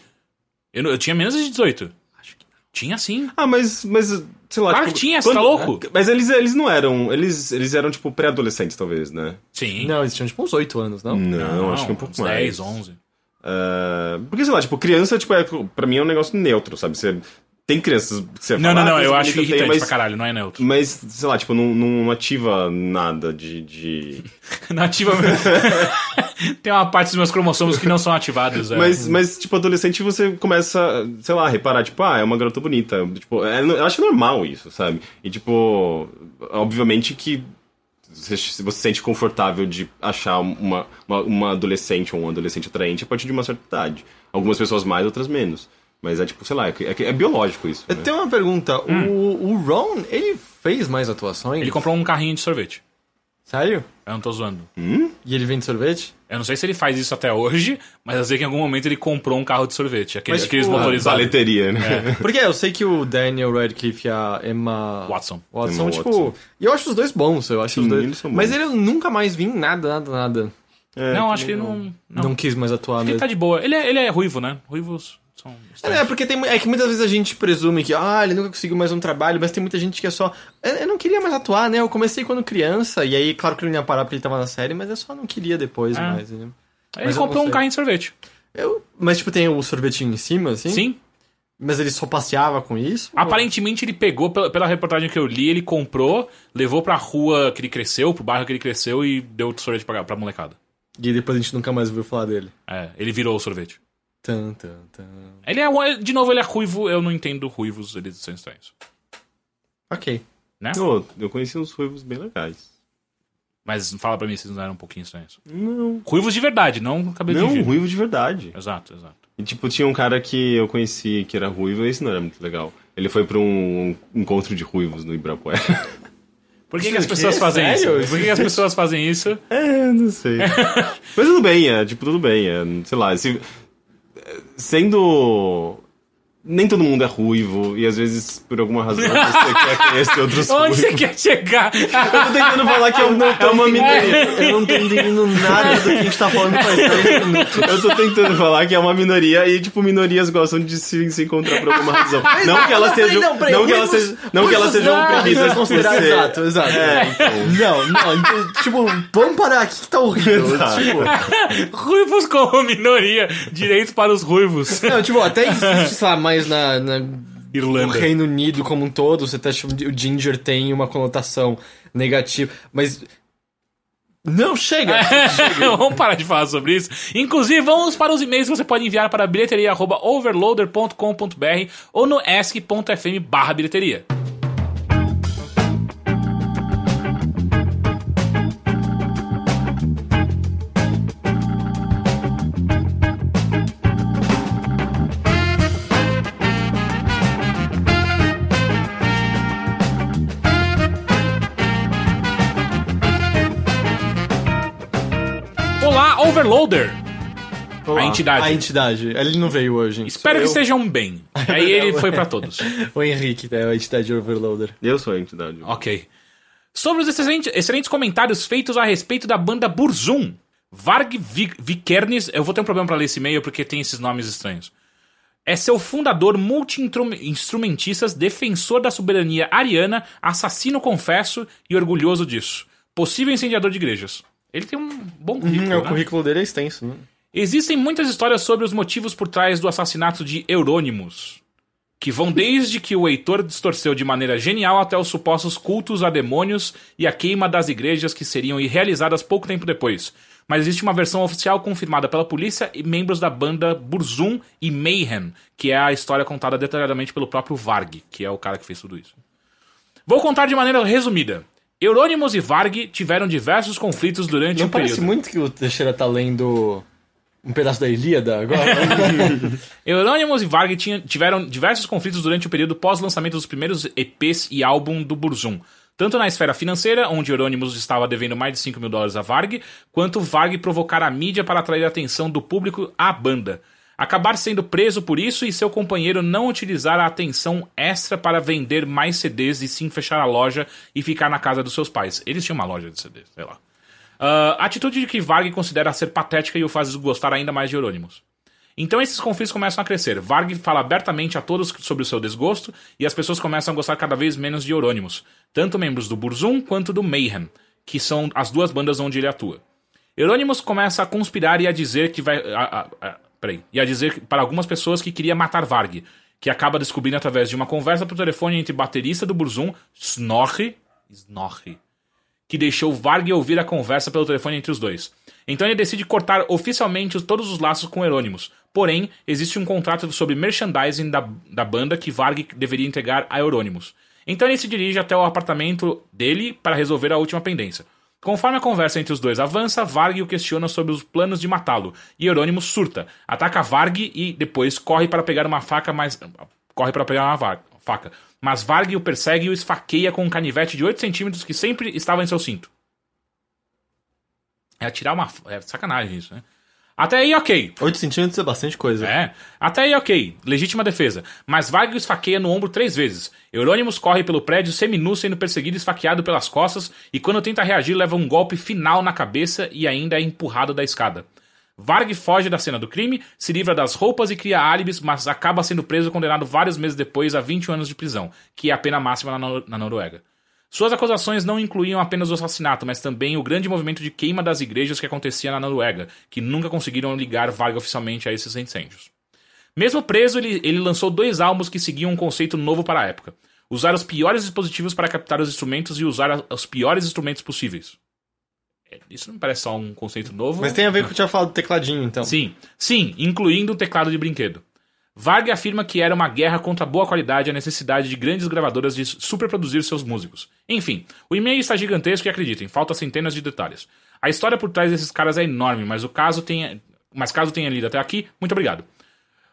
Speaker 2: eu, eu tinha menos de 18. Tinha sim.
Speaker 3: ah, mas, mas, sei lá.
Speaker 2: Claro
Speaker 3: tipo,
Speaker 2: que tinha, você tá louco?
Speaker 3: Mas eles, eles não eram. Eles, eles eram, tipo, pré-adolescentes, talvez, né?
Speaker 2: Sim.
Speaker 1: Não, eles tinham tipo uns 8 anos, não?
Speaker 3: Não, acho que um pouco
Speaker 2: uns
Speaker 3: mais.
Speaker 2: 10, 11.
Speaker 3: É, porque, sei lá, tipo, criança, tipo, é, pra mim é um negócio neutro, sabe? Você, tem crianças que você
Speaker 2: Não,
Speaker 3: fala,
Speaker 2: não, não,
Speaker 3: ah,
Speaker 2: eu acho irritante
Speaker 3: tem,
Speaker 2: pra caralho, não é neutro.
Speaker 3: Mas, sei lá, tipo, não, não ativa nada de. de... [laughs]
Speaker 2: Nativa. [laughs] Tem uma parte dos meus cromossomos que não são ativados. é.
Speaker 3: Mas, mas, tipo, adolescente você começa, sei lá, a reparar, tipo, ah, é uma garota bonita. Tipo, é- eu acho normal isso, sabe? E, tipo, obviamente que você se sente confortável de achar uma, uma, uma adolescente ou um adolescente atraente a partir de uma certa idade. Algumas pessoas mais, outras menos. Mas é tipo, sei lá, é, é, é biológico isso.
Speaker 1: Eu
Speaker 3: né?
Speaker 1: tenho uma pergunta. O, o Ron, ele fez mais atuações?
Speaker 2: Ele comprou um carrinho de sorvete.
Speaker 1: Sério?
Speaker 2: Eu não tô zoando.
Speaker 1: E ele vende sorvete?
Speaker 2: Eu não sei se ele faz isso até hoje, mas eu sei que em algum momento ele comprou um carro de sorvete. Aqueles,
Speaker 1: Mas,
Speaker 2: aqueles
Speaker 1: tipo,
Speaker 2: motorizados.
Speaker 3: Valeteria, né? [laughs]
Speaker 1: Porque eu sei que o Daniel Radcliffe e a Emma
Speaker 2: Watson.
Speaker 1: Watson,
Speaker 3: Emma
Speaker 1: tipo.
Speaker 3: Watson.
Speaker 1: E eu acho os dois bons, eu acho
Speaker 3: Sim,
Speaker 1: os dois.
Speaker 3: eles são
Speaker 1: Mas
Speaker 3: bons.
Speaker 1: ele eu nunca mais vi em nada, nada, nada.
Speaker 3: É,
Speaker 2: não, acho que ele não.
Speaker 1: Não,
Speaker 2: Não.
Speaker 1: quis mais atuar
Speaker 2: Ele
Speaker 1: mesmo.
Speaker 2: tá de boa. Ele é, ele é ruivo, né? Ruivos são.
Speaker 1: É, porque tem, é que muitas vezes a gente presume que, ah, ele nunca conseguiu mais um trabalho, mas tem muita gente que é só. Eu, eu não queria mais atuar, né? Eu comecei quando criança, e aí, claro que ele não ia parar porque ele tava na série, mas eu só não queria depois
Speaker 2: É.
Speaker 1: mais. Né?
Speaker 2: Ele
Speaker 1: mas
Speaker 2: comprou um carrinho de sorvete.
Speaker 1: Eu, mas, tipo, tem o sorvetinho em cima, assim?
Speaker 2: Sim.
Speaker 1: Mas ele só passeava com isso?
Speaker 2: Aparentemente ele pegou, pela, pela reportagem que eu li, ele comprou, levou pra rua que ele cresceu, pro bairro que ele cresceu e deu o sorvete pra, pra molecada.
Speaker 1: E depois a gente nunca mais ouviu falar dele.
Speaker 2: É, ele virou o sorvete.
Speaker 1: Tan, tan, tan.
Speaker 2: Ele é, de novo, ele é ruivo, eu não entendo ruivos, eles são estranhos.
Speaker 1: Ok.
Speaker 2: Né?
Speaker 3: Ô, eu conheci uns ruivos bem legais.
Speaker 2: Mas fala pra mim se eles não eram um pouquinho estranhos.
Speaker 3: Não.
Speaker 2: Ruivos de verdade, não cabelo
Speaker 3: Não,
Speaker 2: de
Speaker 3: ruivo de verdade.
Speaker 2: Exato, exato.
Speaker 3: E, tipo, tinha um cara que eu conheci que era ruivo, e esse não era muito legal. Ele foi pra um encontro de ruivos no Ibirapuera. [laughs]
Speaker 2: Por que, que as [laughs]
Speaker 1: Isso
Speaker 2: pessoas
Speaker 1: aqui?
Speaker 2: fazem
Speaker 1: Sério?
Speaker 2: isso? Por que, que as pessoas fazem isso?
Speaker 3: É, não sei. [laughs] Mas tudo bem, é, tipo, tudo bem. É, sei lá, se, sendo. Nem todo mundo é ruivo, e às vezes, por alguma razão, você [laughs] quer conhecer outros
Speaker 2: Onde
Speaker 3: ruivos.
Speaker 2: você quer chegar?
Speaker 3: Eu tô tentando falar que [laughs] é, um, é uma minoria.
Speaker 1: Eu não tô entendendo nada do que a gente tá falando faz 10 minutos.
Speaker 3: Eu tô tentando falar que é uma minoria e, tipo, minorias gostam de se, se encontrar por alguma razão. [laughs] Não que elas sejam.
Speaker 1: não, peraí,
Speaker 3: Não que elas sejam. Não que elas sejam
Speaker 1: não
Speaker 3: por ser.
Speaker 1: Exato, exato.
Speaker 3: É, então.
Speaker 1: Não, não, então, tipo, vamos parar aqui que tá horrível.
Speaker 3: Exato.
Speaker 1: Tipo,
Speaker 2: ruivos como minoria. Direitos para os ruivos.
Speaker 1: não, tipo, até existe, sei lá, mais na, na no
Speaker 2: Irlanda.
Speaker 1: Reino Unido como um todo, você tá tipo, o ginger tem uma conotação negativa, mas não chega. [laughs]
Speaker 2: vamos parar de falar sobre isso. Inclusive, vamos para os e-mails que você pode enviar para bilheteria.overloader.com.br ou no ask.fm Olá, A entidade.
Speaker 1: A entidade. Ele não veio hoje.
Speaker 2: Espero que
Speaker 1: Sou eu.
Speaker 2: estejam bem. Aí [laughs] ele foi pra todos. [laughs]
Speaker 1: O Henrique, é a entidade Overloader.
Speaker 3: Eu sou a entidade.
Speaker 2: Ok. Sobre os excelentes, excelentes comentários feitos a respeito da banda Burzum. Varg Vi- Vikernes, eu vou ter um problema pra ler esse e-mail porque tem esses nomes estranhos. É seu fundador, multi-instrumentista, defensor da soberania ariana, assassino confesso e orgulhoso disso. Possível incendiador de igrejas. Ele tem um bom currículo,
Speaker 1: Hum, é, o
Speaker 2: né?
Speaker 1: currículo dele é extenso, né?
Speaker 2: Existem muitas histórias sobre os motivos por trás do assassinato de Eurônimos, que vão desde que o Heitor distorceu de maneira genial até os supostos cultos a demônios e a queima das igrejas que seriam realizadas pouco tempo depois. Mas existe uma versão oficial confirmada pela polícia e membros da banda Burzum e Mayhem, que é a história contada detalhadamente pelo próprio Varg, que é o cara que fez tudo isso. Vou contar de maneira resumida. Eurônimos e Varg tiveram diversos conflitos durante
Speaker 1: Não
Speaker 2: o
Speaker 1: parece
Speaker 2: período.
Speaker 1: muito que o Teixeira tá lendo um pedaço da Ilíada agora? [laughs]
Speaker 2: Eurônimos e Varg tinha- tiveram diversos conflitos durante o período pós-lançamento dos primeiros EPs e álbum do Burzum. Tanto na esfera financeira, onde Eurônimos estava devendo mais de 5 mil dólares a Varg, quanto Varg provocar a mídia para atrair a atenção do público à banda. Acabar sendo preso por isso e seu companheiro não utilizar a atenção extra para vender mais CDs e sim fechar a loja e ficar na casa dos seus pais. Eles tinham uma loja de CDs, sei lá. Ah, atitude de que Varg considera ser patética e o faz gostar ainda mais de Eurônimos. Então esses conflitos começam a crescer. Varg fala abertamente a todos sobre o seu desgosto e as pessoas começam a gostar cada vez menos de Eurônimos, tanto membros do Burzum quanto do Mayhem, que são as duas bandas onde ele atua. Eurônimos começa a conspirar e a dizer que vai. A, a- a- peraí. E a dizer para algumas pessoas que queria matar Varg, que acaba descobrindo através de uma conversa por telefone entre baterista do Burzum, Snorri. Snorri que deixou Varg ouvir a conversa pelo telefone entre os dois. Então ele decide cortar oficialmente os- todos os laços com Eurônimos. Porém, existe um contrato sobre merchandising da, da banda que Varg deveria entregar a Eurônimos. Então ele se dirige até o apartamento dele para resolver a última pendência. Conforme a conversa entre os dois avança, Varg o questiona sobre os planos de matá-lo, e Eurônimos surta, ataca Varg e depois corre para pegar uma faca mais. corre para pegar uma faca. Mas Varg o persegue e o esfaqueia com um canivete de 8 centímetros que sempre estava em seu cinto. É atirar uma. É sacanagem isso, né? Até aí, ok.
Speaker 1: 8 centímetros é bastante coisa.
Speaker 2: É, até aí ok, legítima defesa. Mas Varg o esfaqueia no ombro três vezes. Eurônimos corre pelo prédio seminu sendo perseguido e esfaqueado pelas costas, e quando tenta reagir leva um golpe final na cabeça e ainda é empurrado da escada. Varg foge da cena do crime, se livra das roupas e cria álibis, mas acaba sendo preso e condenado vários meses depois a 20 anos de prisão, que é a pena máxima na, Nor- na Noruega. Suas acusações não incluíam apenas o assassinato, mas também o grande movimento de queima das igrejas que acontecia na Noruega, que nunca conseguiram ligar Varg oficialmente a esses incêndios. Mesmo preso, ele, ele lançou dois álbuns que seguiam um conceito novo para a época. Usar os piores dispositivos para captar os instrumentos e usar a- os piores instrumentos possíveis. É, Isso não parece só um conceito novo.
Speaker 1: Mas tem a ver com o que eu tinha falado do tecladinho, então.
Speaker 2: Sim, sim, incluindo o teclado de brinquedo. Varg afirma que era uma guerra contra a boa qualidade e a necessidade de grandes gravadoras de superproduzir seus músicos. Enfim, o e-mail está gigantesco e acreditem, falta centenas de detalhes. A história por trás desses caras é enorme, mas o caso tenha, mas caso tenha lido até aqui, muito obrigado.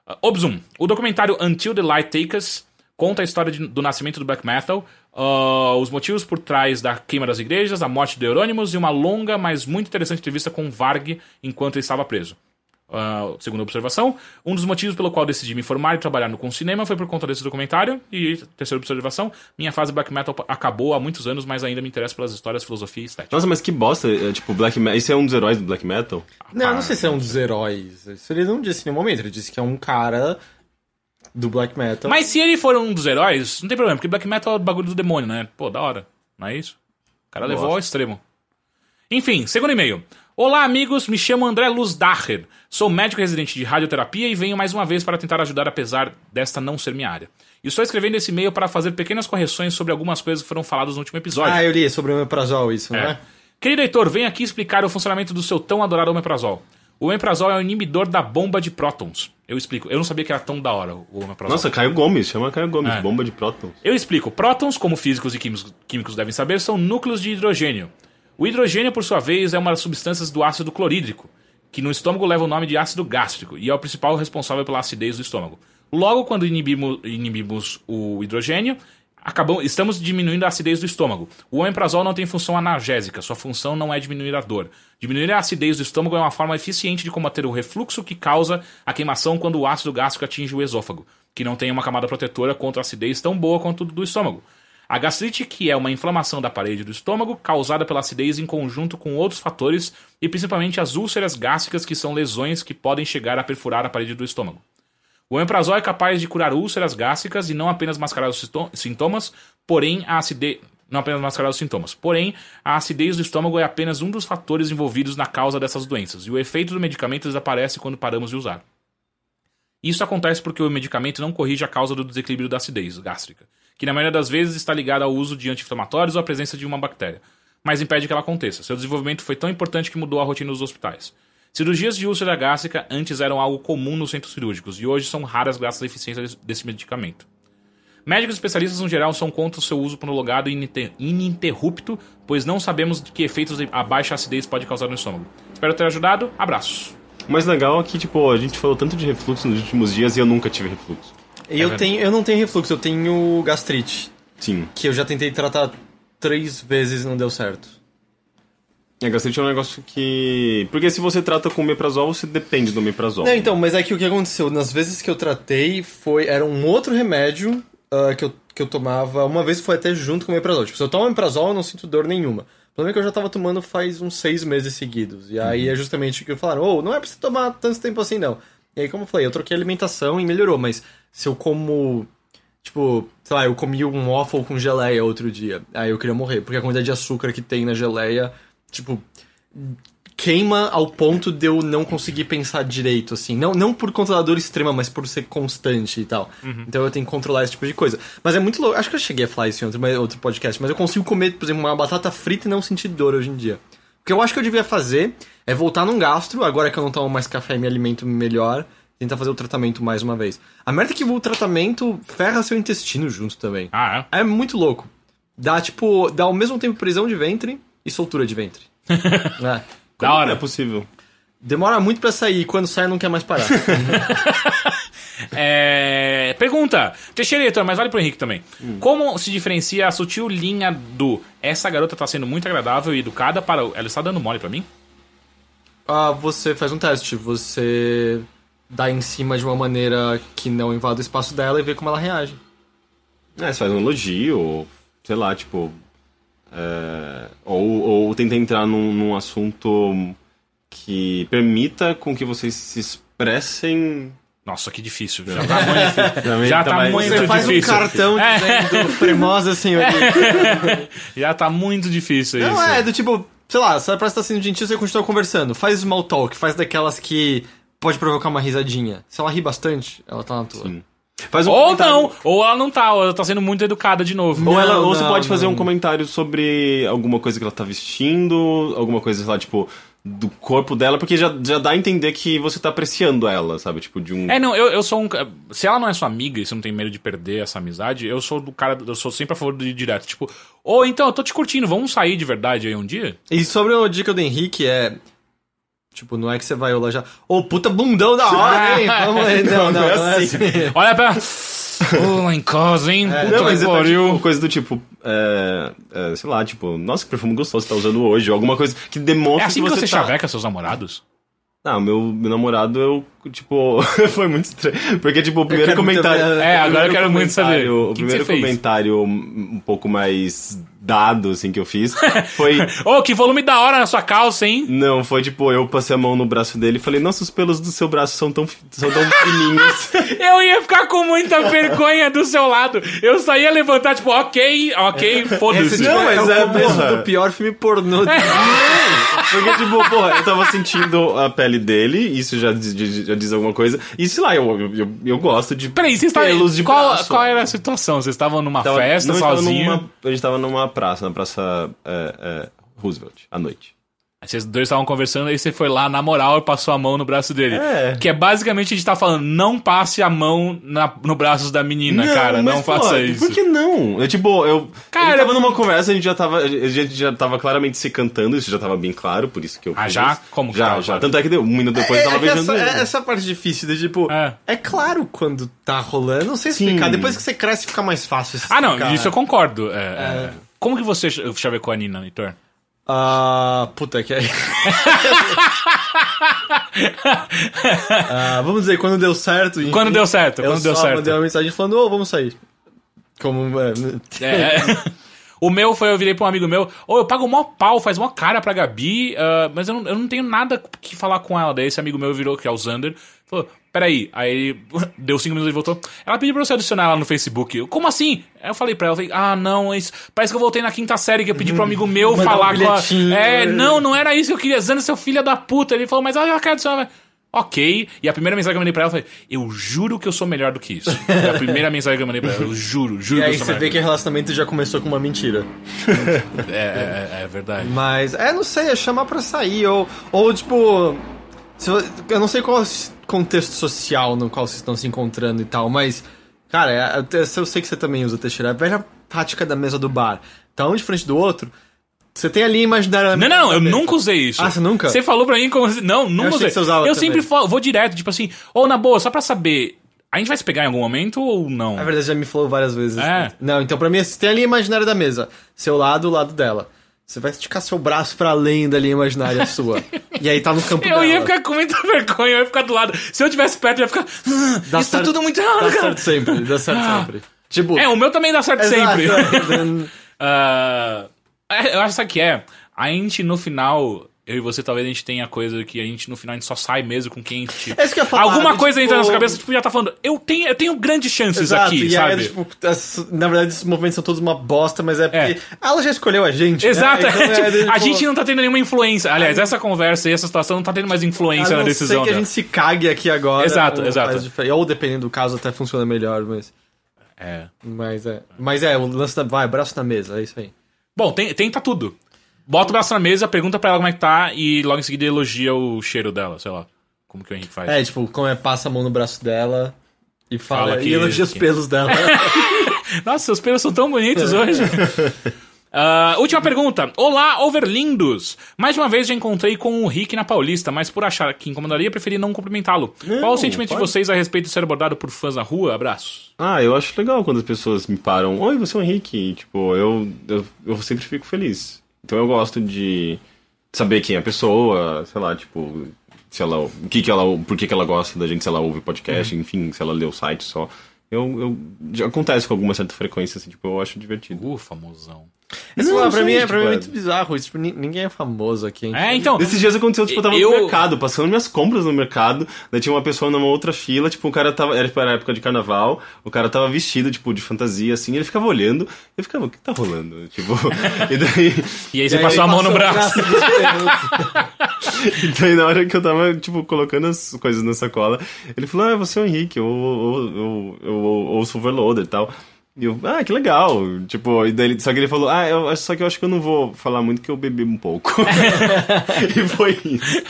Speaker 2: Uh, Obzum, o documentário Until the Light Take Us conta a história de- do nascimento do black metal, uh, os motivos por trás da queima das igrejas, a morte de Eurônimos e uma longa, mas muito interessante entrevista com Varg enquanto ele estava preso. Ah, segunda observação, um dos motivos pelo qual decidi me formar e trabalhar no com cinema foi por conta desse documentário. E terceira observação, minha fase black metal acabou há muitos anos, mas ainda me interessa pelas histórias, filosofia e estética.
Speaker 3: Nossa, mas que bosta. É, tipo, Black Metal. Esse é um dos heróis do Black Metal?
Speaker 1: Não, eu não sei se é um dos heróis. Isso ele não disse em nenhum momento. Ele disse que é um cara do black metal.
Speaker 2: Mas se ele for um dos heróis, não tem problema, porque black metal é o bagulho do demônio, né? Pô, da hora. Não é isso? O cara levou ao extremo. Enfim, segundo e-mail. Olá, amigos. Me chamo André Luzdacher. Sou médico residente de radioterapia e venho mais uma vez para tentar ajudar, apesar desta não ser minha área. E estou escrevendo esse e-mail para fazer pequenas correções sobre algumas coisas que foram faladas no último episódio.
Speaker 1: Ah, eu li sobre o Omeprazol, isso,
Speaker 2: É.
Speaker 1: né?
Speaker 2: Querido Heitor, venho aqui explicar o funcionamento do seu tão adorado omeprazol. O omeprazol é o inibidor da bomba de prótons. Eu explico. Eu não sabia que era tão da hora o omeprazol.
Speaker 3: Nossa, Caio Gomes. Chama Caio Gomes.
Speaker 2: É.
Speaker 3: Bomba de prótons.
Speaker 2: Eu explico. Prótons, como físicos e químicos devem saber, são núcleos de hidrogênio. O hidrogênio, por sua vez, é uma das substâncias do ácido clorídrico, que no estômago leva o nome de ácido gástrico e é o principal responsável pela acidez do estômago. Logo, quando inibimos, inibimos o hidrogênio, estamos diminuindo a acidez do estômago. O omeprazol não tem função analgésica, sua função não é diminuir a dor. Diminuir a acidez do estômago é uma forma eficiente de combater o refluxo que causa a queimação quando o ácido gástrico atinge o esôfago, que não tem uma camada protetora contra a acidez tão boa quanto do estômago. A gastrite, que é uma inflamação da parede do estômago causada pela acidez em conjunto com outros fatores e principalmente as úlceras gástricas, que são lesões que podem chegar a perfurar a parede do estômago. O omeprazol é capaz de curar úlceras gástricas e não apenas mascarar os sinto- sintomas, porém a acidez não apenas mascarar os sintomas. Porém, a acidez do estômago é apenas um dos fatores envolvidos na causa dessas doenças, e o efeito do medicamento desaparece quando paramos de usar. Isso acontece porque o medicamento não corrige a causa do desequilíbrio da acidez gástrica, que na maioria das vezes está ligada ao uso de anti-inflamatórios ou à presença de uma bactéria, mas impede que ela aconteça. Seu desenvolvimento foi tão importante que mudou a rotina dos hospitais. Cirurgias de úlcera gástrica antes eram algo comum nos centros cirúrgicos e hoje são raras graças à eficiência desse- medicamento. Médicos especialistas no geral são contra o seu uso prolongado e ininte- ininterrupto, pois não sabemos que efeitos a baixa acidez pode causar no estômago. Espero ter ajudado. Abraços.
Speaker 3: O mais legal é que, tipo, a gente falou tanto de refluxo nos últimos dias e eu nunca tive refluxo.
Speaker 1: E eu,
Speaker 2: verdade.
Speaker 1: tenho, eu não tenho refluxo, eu tenho gastrite.
Speaker 3: Sim.
Speaker 1: Que eu já tentei tratar três vezes e não deu certo.
Speaker 3: A gastrite é um negócio que... Porque se você trata com omeprazol, você depende do omeprazol.
Speaker 1: Não, então, mas é que o que aconteceu, nas vezes que eu tratei, foi era um outro remédio ah, que, eu, que eu tomava, uma vez foi até junto com o omeprazol. Tipo, se eu tomo omeprazol, eu não sinto dor nenhuma. O problema é que eu já tava tomando faz uns seis meses seguidos. E aí é justamente o que eu falaram, ô, não é pra você tomar tanto tempo assim, não. E aí, como eu falei, eu troquei a alimentação e melhorou, mas se eu como... Tipo, sei lá, eu comi um waffle com geleia outro dia. Aí eu queria morrer, porque a quantidade de açúcar que tem na geleia, tipo, queima ao ponto de eu não conseguir pensar direito, assim. Não, não por conta da dor extrema, mas por ser constante e tal. Então eu tenho que controlar esse tipo de coisa. Mas é muito louco. Acho que eu cheguei a falar isso em outro, outro podcast, mas eu consigo comer, por exemplo, uma batata frita e não sentir dor hoje em dia. O que eu acho que eu devia fazer é voltar num gastro, agora que eu não tomo mais café e me alimento melhor, tentar fazer o tratamento mais uma vez. A merda é que o tratamento ferra seu intestino junto também.
Speaker 2: Ah, é?
Speaker 1: É muito louco. Dá, tipo, dá ao mesmo tempo prisão de ventre e soltura de ventre. [laughs] é.
Speaker 2: Da hora.
Speaker 3: É possível.
Speaker 1: Demora muito pra sair, quando sai não quer mais parar. [laughs]
Speaker 2: É... Pergunta. Teixeira, mas vale pro Henrique também. Como se diferencia a sutil linha do essa garota tá sendo muito agradável e educada para... o- Ela está dando mole pra mim?
Speaker 1: ah, você faz um teste, você dá em cima de uma maneira que não invada o espaço dela e vê como ela reage.
Speaker 3: É, você faz um elogio, ou, sei lá, tipo... é, ou, ou tenta entrar num, num assunto que permita com que vocês se expressem...
Speaker 2: Nossa, que difícil. Já tá muito difícil. Já
Speaker 3: tá
Speaker 2: tá muito
Speaker 1: Você faz
Speaker 2: difícil.
Speaker 1: um cartão
Speaker 2: É.
Speaker 1: dizendo cremosa senhorita. [laughs]
Speaker 2: Já tá muito difícil isso.
Speaker 1: Não, é, do tipo, sei lá, você parece estar sendo gentil, você continua conversando. Faz small talk, faz daquelas que pode provocar uma risadinha. Se ela ri bastante, ela tá na tua.
Speaker 3: Sim. Faz um
Speaker 2: Ou
Speaker 3: comentário-
Speaker 2: não, ou ela não tá, ou ela tá sendo muito educada de novo.
Speaker 3: Ou, ela,
Speaker 1: Não,
Speaker 3: ou você
Speaker 1: não,
Speaker 3: pode fazer
Speaker 1: não.
Speaker 3: um comentário sobre alguma coisa que ela tá vestindo, alguma coisa, sei lá, tipo, do corpo dela, porque já, já dá a entender que você tá apreciando ela, sabe? Tipo, de um.
Speaker 2: É, não, eu, eu sou um. Se ela não é sua amiga e você não tem medo de perder essa amizade, eu sou do cara. Eu sou sempre a favor do ir direto. Tipo, ou então, eu tô te curtindo, vamos sair de verdade aí um dia?
Speaker 1: E sobre a dica do Henrique é. Tipo, não é que você vai olhar já. Ô, puta bundão da hora, [laughs] hein? Vamos aí. Não, não, não é assim. [laughs]
Speaker 2: Olha pra. Ô, lá em casa, hein? [laughs] Puta
Speaker 3: Não, mas
Speaker 2: que
Speaker 3: é tipo, coisa do tipo, é, é, sei lá, tipo, nossa, que perfume gostoso você tá usando hoje, alguma coisa que demonstre
Speaker 2: É assim que você
Speaker 3: tá...
Speaker 2: chaveca seus namorados?
Speaker 3: Ah, meu, meu namorado, eu, tipo, foi muito estranho. Porque, tipo, o primeiro comentário.
Speaker 2: É, agora eu quero muito saber. O que que
Speaker 3: primeiro
Speaker 2: você fez?
Speaker 3: comentário um pouco mais dado, assim, que eu fiz [laughs] foi.
Speaker 2: Ô, que volume da hora na sua calça, hein?
Speaker 3: Não, foi tipo, eu passei a mão no braço dele e falei, nossa, os pelos do seu braço são tão, são tão fininhos. [laughs]
Speaker 2: Eu ia ficar com muita vergonha do seu lado. Eu só ia levantar, tipo, ok, ok, foda-se.
Speaker 1: Esse,
Speaker 3: Não,
Speaker 1: tipo,
Speaker 3: mas
Speaker 1: é o
Speaker 3: é,
Speaker 1: começo
Speaker 3: porra.
Speaker 1: do pior filme pornô. [laughs]
Speaker 3: Porque, tipo, porra, eu tava sentindo a pele dele, isso já, diz- já, diz alguma coisa. E sei lá, eu, eu, eu, eu gosto de
Speaker 2: Peraí, vocês estavam.
Speaker 3: pelos de
Speaker 2: Qual,
Speaker 3: braço.
Speaker 2: qual era a situação? Vocês estavam numa
Speaker 3: Tava-
Speaker 2: festa, sozinho?
Speaker 3: numa- a gente tava numa praça, na praça é, é, Roosevelt, à noite.
Speaker 2: Aí Vocês dois estavam conversando, aí você foi lá na moral e passou a mão no braço dele.
Speaker 3: É.
Speaker 2: Que é basicamente a gente tá falando, não passe a mão na, no braço da menina, cara.
Speaker 3: mas,
Speaker 2: Não faça
Speaker 3: pô,
Speaker 2: isso.
Speaker 3: Por que não? Eu, tipo, eu.
Speaker 2: Cara,
Speaker 3: Cara, tava numa conversa, a gente já tava. A gente já tava claramente se cantando, isso já tava bem claro, por isso que eu.
Speaker 2: Ah,
Speaker 3: fiz
Speaker 2: já? Como que
Speaker 3: Já,
Speaker 2: tava
Speaker 3: já.
Speaker 2: claro?
Speaker 3: Tanto é que deu, um minuto depois eu tava
Speaker 1: é
Speaker 3: beijando
Speaker 1: essa,
Speaker 3: ele.
Speaker 1: é essa parte difícil de tipo.
Speaker 2: É.
Speaker 1: É. claro quando tá rolando. Não sei
Speaker 3: Sim.
Speaker 1: explicar. Depois que você cresce, fica mais fácil.
Speaker 2: Ah, não,
Speaker 1: explicar.
Speaker 2: isso eu concordo. É, é. Como que você ch- chavecou a Nina, Heitor?
Speaker 1: Ah, puta que aí. [laughs] Ah, vamos dizer, quando deu certo.
Speaker 2: Quando deu certo,
Speaker 1: eu
Speaker 2: quando deu certo.
Speaker 1: mandei uma mensagem falando, ô, vamos sair. Como. é,
Speaker 2: É. O meu foi, eu virei pra um amigo meu, ô, eu pago mó pau, faz mó cara pra Gabi, ah, mas eu não, eu não tenho nada que falar com ela. Daí esse amigo meu virou, que é o Zander, falou, peraí. Aí [laughs] deu cinco minutos e voltou. Ela pediu pra você adicionar ela no Facebook. Eu, Como assim? Aí eu falei pra ela, falei, ah, não, isso, parece que eu voltei na quinta série que eu pedi pro amigo meu
Speaker 1: Mandar
Speaker 2: falar
Speaker 1: um
Speaker 2: com a...
Speaker 1: bilhetinho.
Speaker 2: É, não, não era isso que eu queria. Zander, seu filho da puta. Ele falou, mas ela quer adicionar. Ok, e a primeira mensagem que eu mandei pra ela foi: Eu juro que eu sou melhor do que isso. Foi a primeira mensagem que eu mandei pra ela, eu juro, juro
Speaker 1: E
Speaker 2: que
Speaker 1: aí
Speaker 2: eu sou
Speaker 1: você
Speaker 2: melhor
Speaker 1: vê
Speaker 2: que
Speaker 1: o relacionamento já começou com uma mentira. [laughs]
Speaker 2: É, é, é, é verdade.
Speaker 1: Mas, é, não sei, é chamar pra sair, ou, ou tipo. se vo- eu não sei qual contexto social no qual vocês estão se encontrando e tal, mas. Cara, é- eu, eu sei que você também usa Teixeira. É a velha tática da mesa do bar. Tá um de frente do outro. Você tem ali imaginariamente.
Speaker 2: Não, não, eu nunca usei isso.
Speaker 1: Ah, você nunca?
Speaker 2: Você falou pra mim como. Não, nunca
Speaker 1: achei
Speaker 2: usei.
Speaker 1: que você usava
Speaker 2: eu
Speaker 1: também.
Speaker 2: sempre falo- vou direto, tipo assim, ou na boa, só pra saber, a gente vai se pegar em algum momento ou não?
Speaker 1: Na verdade, já me falou várias vezes.
Speaker 2: É.
Speaker 1: Não, então pra mim, você tem a linha imaginária da mesa. Seu lado, o lado dela. Você vai esticar seu braço pra além da linha imaginária sua. e aí tá no campo
Speaker 2: Eu
Speaker 1: dela.
Speaker 2: ia ficar com muita vergonha, eu ia ficar do lado. Se eu tivesse perto, eu ia ficar. "Ah,
Speaker 1: Dá
Speaker 2: isso tá
Speaker 1: certo-
Speaker 2: tudo muito
Speaker 1: Dá
Speaker 2: errado, cara.
Speaker 1: certo sempre, dá certo sempre. Tipo,
Speaker 2: É, o meu também dá certo
Speaker 1: exato.
Speaker 2: sempre. [laughs] Ah, é, eu acho que é. A gente no final, eu e você, talvez a gente tenha coisa que a gente no final a gente só sai mesmo com quem a gente.
Speaker 1: É isso que eu falar,
Speaker 2: Alguma
Speaker 1: né,
Speaker 2: coisa
Speaker 1: tipo-
Speaker 2: entra na nossa cabeça, tipo, já tá falando, eu tenho, eu tenho grandes chances
Speaker 1: Exato,
Speaker 2: aqui, sabe?
Speaker 1: aí, tipo, as- na verdade, esses movimentos são todos uma bosta, mas é porque
Speaker 2: É.
Speaker 1: ela já escolheu a gente.
Speaker 2: Exato,
Speaker 1: né? Então, [laughs]
Speaker 2: é, tipo, a
Speaker 1: tipo,
Speaker 2: gente não tá tendo nenhuma influência. Aliás, essa conversa e essa situação não tá tendo mais influência na decisão.
Speaker 1: ser que a gente se cague aqui agora.
Speaker 2: Exato, exato.
Speaker 1: Ou dependendo do caso, até funciona melhor, mas.
Speaker 2: É.
Speaker 1: Mas é. Mas é, o lance da. Vai, braço na mesa, é isso aí.
Speaker 2: Bom, tem- tenta tudo. Bota o braço na mesa, pergunta pra ela como é que tá e logo em seguida elogia o cheiro dela, sei lá. Como que o Henrique faz.
Speaker 1: É, tipo, como é, passa a mão no braço dela e fala.
Speaker 2: Fala que-
Speaker 1: e elogia os
Speaker 2: que-
Speaker 1: pelos dela. [laughs]
Speaker 2: Nossa, seus pelos são tão bonitos hoje. [laughs] Ah, última pergunta. Olá, overlindos! Mais uma vez já encontrei com o Rick na Paulista, mas por achar que incomodaria, preferi não cumprimentá-lo. Qual o sentimento de
Speaker 3: pode.
Speaker 2: vocês a respeito de ser abordado por fãs na rua? Abraço.
Speaker 3: Ah, eu acho legal quando as pessoas me param. Oi, você é o Henrique. E, tipo, eu, eu, eu sempre fico feliz. Então eu gosto de saber quem é a pessoa, sei lá, tipo, se ela. O que que ela. Por que, que ela gosta da gente, se ela ouve podcast, enfim, se ela lê o site só. Eu, eu, acontece com alguma certa frequência, assim, tipo, eu acho divertido.
Speaker 2: Uh, famosão.
Speaker 1: Isso
Speaker 3: Não,
Speaker 1: pra, mim, é,
Speaker 3: tipo,
Speaker 1: pra mim é muito bizarro isso. Tipo, ni- ninguém é famoso aqui. hein?
Speaker 2: É, então.
Speaker 3: Esses dias aconteceu, tipo, eu tava
Speaker 2: Eu-
Speaker 3: no mercado, passando minhas compras no mercado, daí tinha uma pessoa numa outra fila, tipo, o cara tava, era tipo, era época de carnaval, o cara tava vestido, tipo, de fantasia, assim, ele ficava olhando, eu ficava, o que tá rolando? Tipo, [laughs] e daí,
Speaker 2: E aí você
Speaker 1: E aí
Speaker 2: passou a mão no braço. [laughs]
Speaker 3: e daí na hora que eu tava, tipo, colocando as coisas na sacola, ele falou, ah, você é o Henrique, eu, eu, eu, eu, eu ouço o Overloader e tal. E eu, ah, que legal. Tipo, e daí, ele- só que ele falou, ah, eu, só que eu acho que eu não vou falar muito que eu bebi um pouco. [laughs] e foi isso.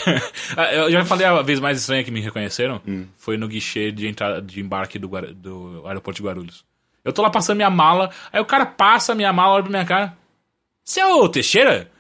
Speaker 2: Ah, Eu já falei a vez mais estranha que me reconheceram.
Speaker 3: Hum.
Speaker 2: Foi no guichê de entrada de embarque do, do aeroporto de Guarulhos. Eu tô lá passando minha mala, aí o cara passa a minha mala, olha pra minha cara. Você é o Teixeira?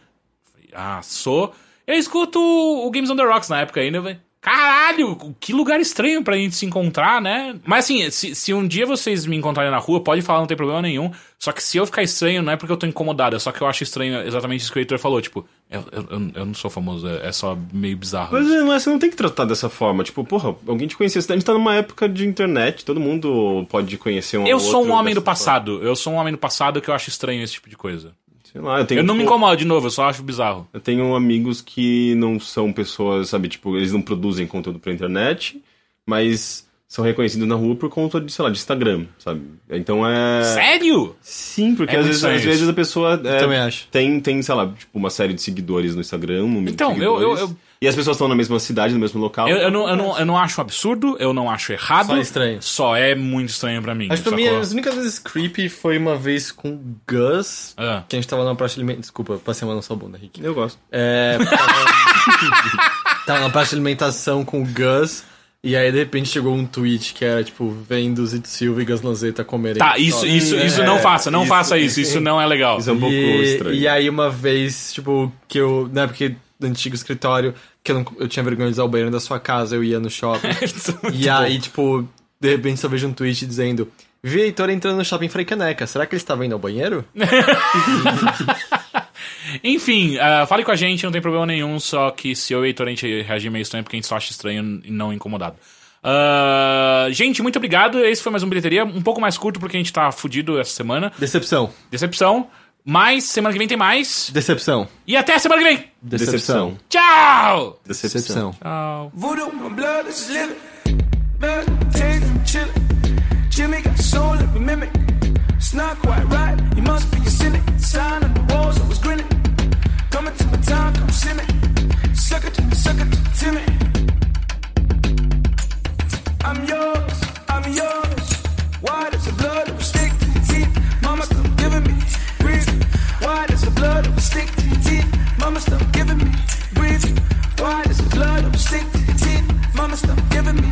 Speaker 2: Falei, ah, sou. Eu escuto o Games on the Rocks na época ainda, velho. Caralho, que lugar estranho pra gente se encontrar, né? Mas assim, se, se um dia vocês me encontrarem na rua, pode falar, não tem problema nenhum. Só que se eu ficar estranho, não é porque eu tô incomodado, é só que eu acho estranho exatamente isso que o Heitor falou. Tipo, eu, eu, eu- não sou famoso, é, é só meio bizarro.
Speaker 3: Mas mas você não tem que tratar dessa forma. Tipo, porra, alguém te conhecia. A gente tá numa época de internet, todo mundo pode conhecer um
Speaker 2: Eu sou um homem do passado, eu sou um homem do passado que eu acho estranho esse tipo de coisa.
Speaker 3: Sei lá, eu tenho.
Speaker 2: Eu não me
Speaker 3: tipo,
Speaker 2: incomodo, de novo, eu só acho bizarro.
Speaker 3: Eu tenho amigos que não são pessoas, sabe, tipo, eles não produzem conteúdo pra internet, mas são reconhecidos na rua por conta de, sei lá, de Instagram, sabe? Então é.
Speaker 2: Sério?
Speaker 3: Sim, porque
Speaker 2: É
Speaker 3: às, vezes, às vezes a pessoa é,
Speaker 1: também acho.
Speaker 3: Tem, tem, sei lá, tipo, uma série de seguidores no Instagram, um
Speaker 2: Então, eu- eu- eu-
Speaker 3: E as pessoas estão na mesma cidade, no mesmo local.
Speaker 2: Eu, eu não, eu, não, eu não acho absurdo, eu não acho errado.
Speaker 1: Só estranho.
Speaker 2: Só é muito estranho pra mim.
Speaker 1: Acho que pra mim, as únicas vezes creepy foi uma vez com o Gus,
Speaker 2: Ah.
Speaker 1: que a gente tava na praça de alimentação. Desculpa, passei a mão na sua bunda, Rick.
Speaker 3: Eu gosto.
Speaker 1: É. Tava, [laughs] tava na praça de alimentação com o Gus. E aí, de repente, chegou um tweet que era, tipo, vendo Zito Silva e Gus Lanzetta comerem.
Speaker 2: Tá, isso, isso, isso não faça, não
Speaker 3: isso-
Speaker 2: faça isso, isso não é legal.
Speaker 3: Isso é um pouco
Speaker 1: e,
Speaker 3: estranho.
Speaker 1: e aí, uma vez, tipo, que eu. Né, porque no antigo escritório, que eu, não, eu tinha vergonha de usar o banheiro da sua casa, eu ia no shopping. [laughs] e aí, tipo, de repente só vejo um tweet dizendo. Vi a Heitor entrando no shopping Frei Caneca. Será que ele estava indo ao banheiro? [laughs]
Speaker 2: Enfim, ah, fale com a gente, não tem problema nenhum, só que se eu e o Heitor a gente reagir meio estranho, é porque a gente só acha estranho e não incomodado. Ah, gente, muito obrigado. Esse foi mais um bilheteria, um pouco mais curto porque a gente tá fudido essa semana.
Speaker 1: Decepção.
Speaker 2: Decepção. Mas semana que vem tem mais.
Speaker 1: Decepção.
Speaker 2: E até semana que vem.
Speaker 3: Decepção.
Speaker 2: Tchau!
Speaker 3: Decepção.
Speaker 2: Tchau.
Speaker 5: Voodoo, my blood is living. Blood, taste, and chillin'. Jimmy got soul, let me mimic. It's not quite right, you must be a cynic. Sign on the walls, I was grinning. Coming to my time, come see me. Sucker to sucker to Timmy. I'm yours, I'm yours. Why does the blood Why does the blood of a stick to your teeth? Mama still giving me breathing. Why does the blood of a stick to your teeth? Mama still giving me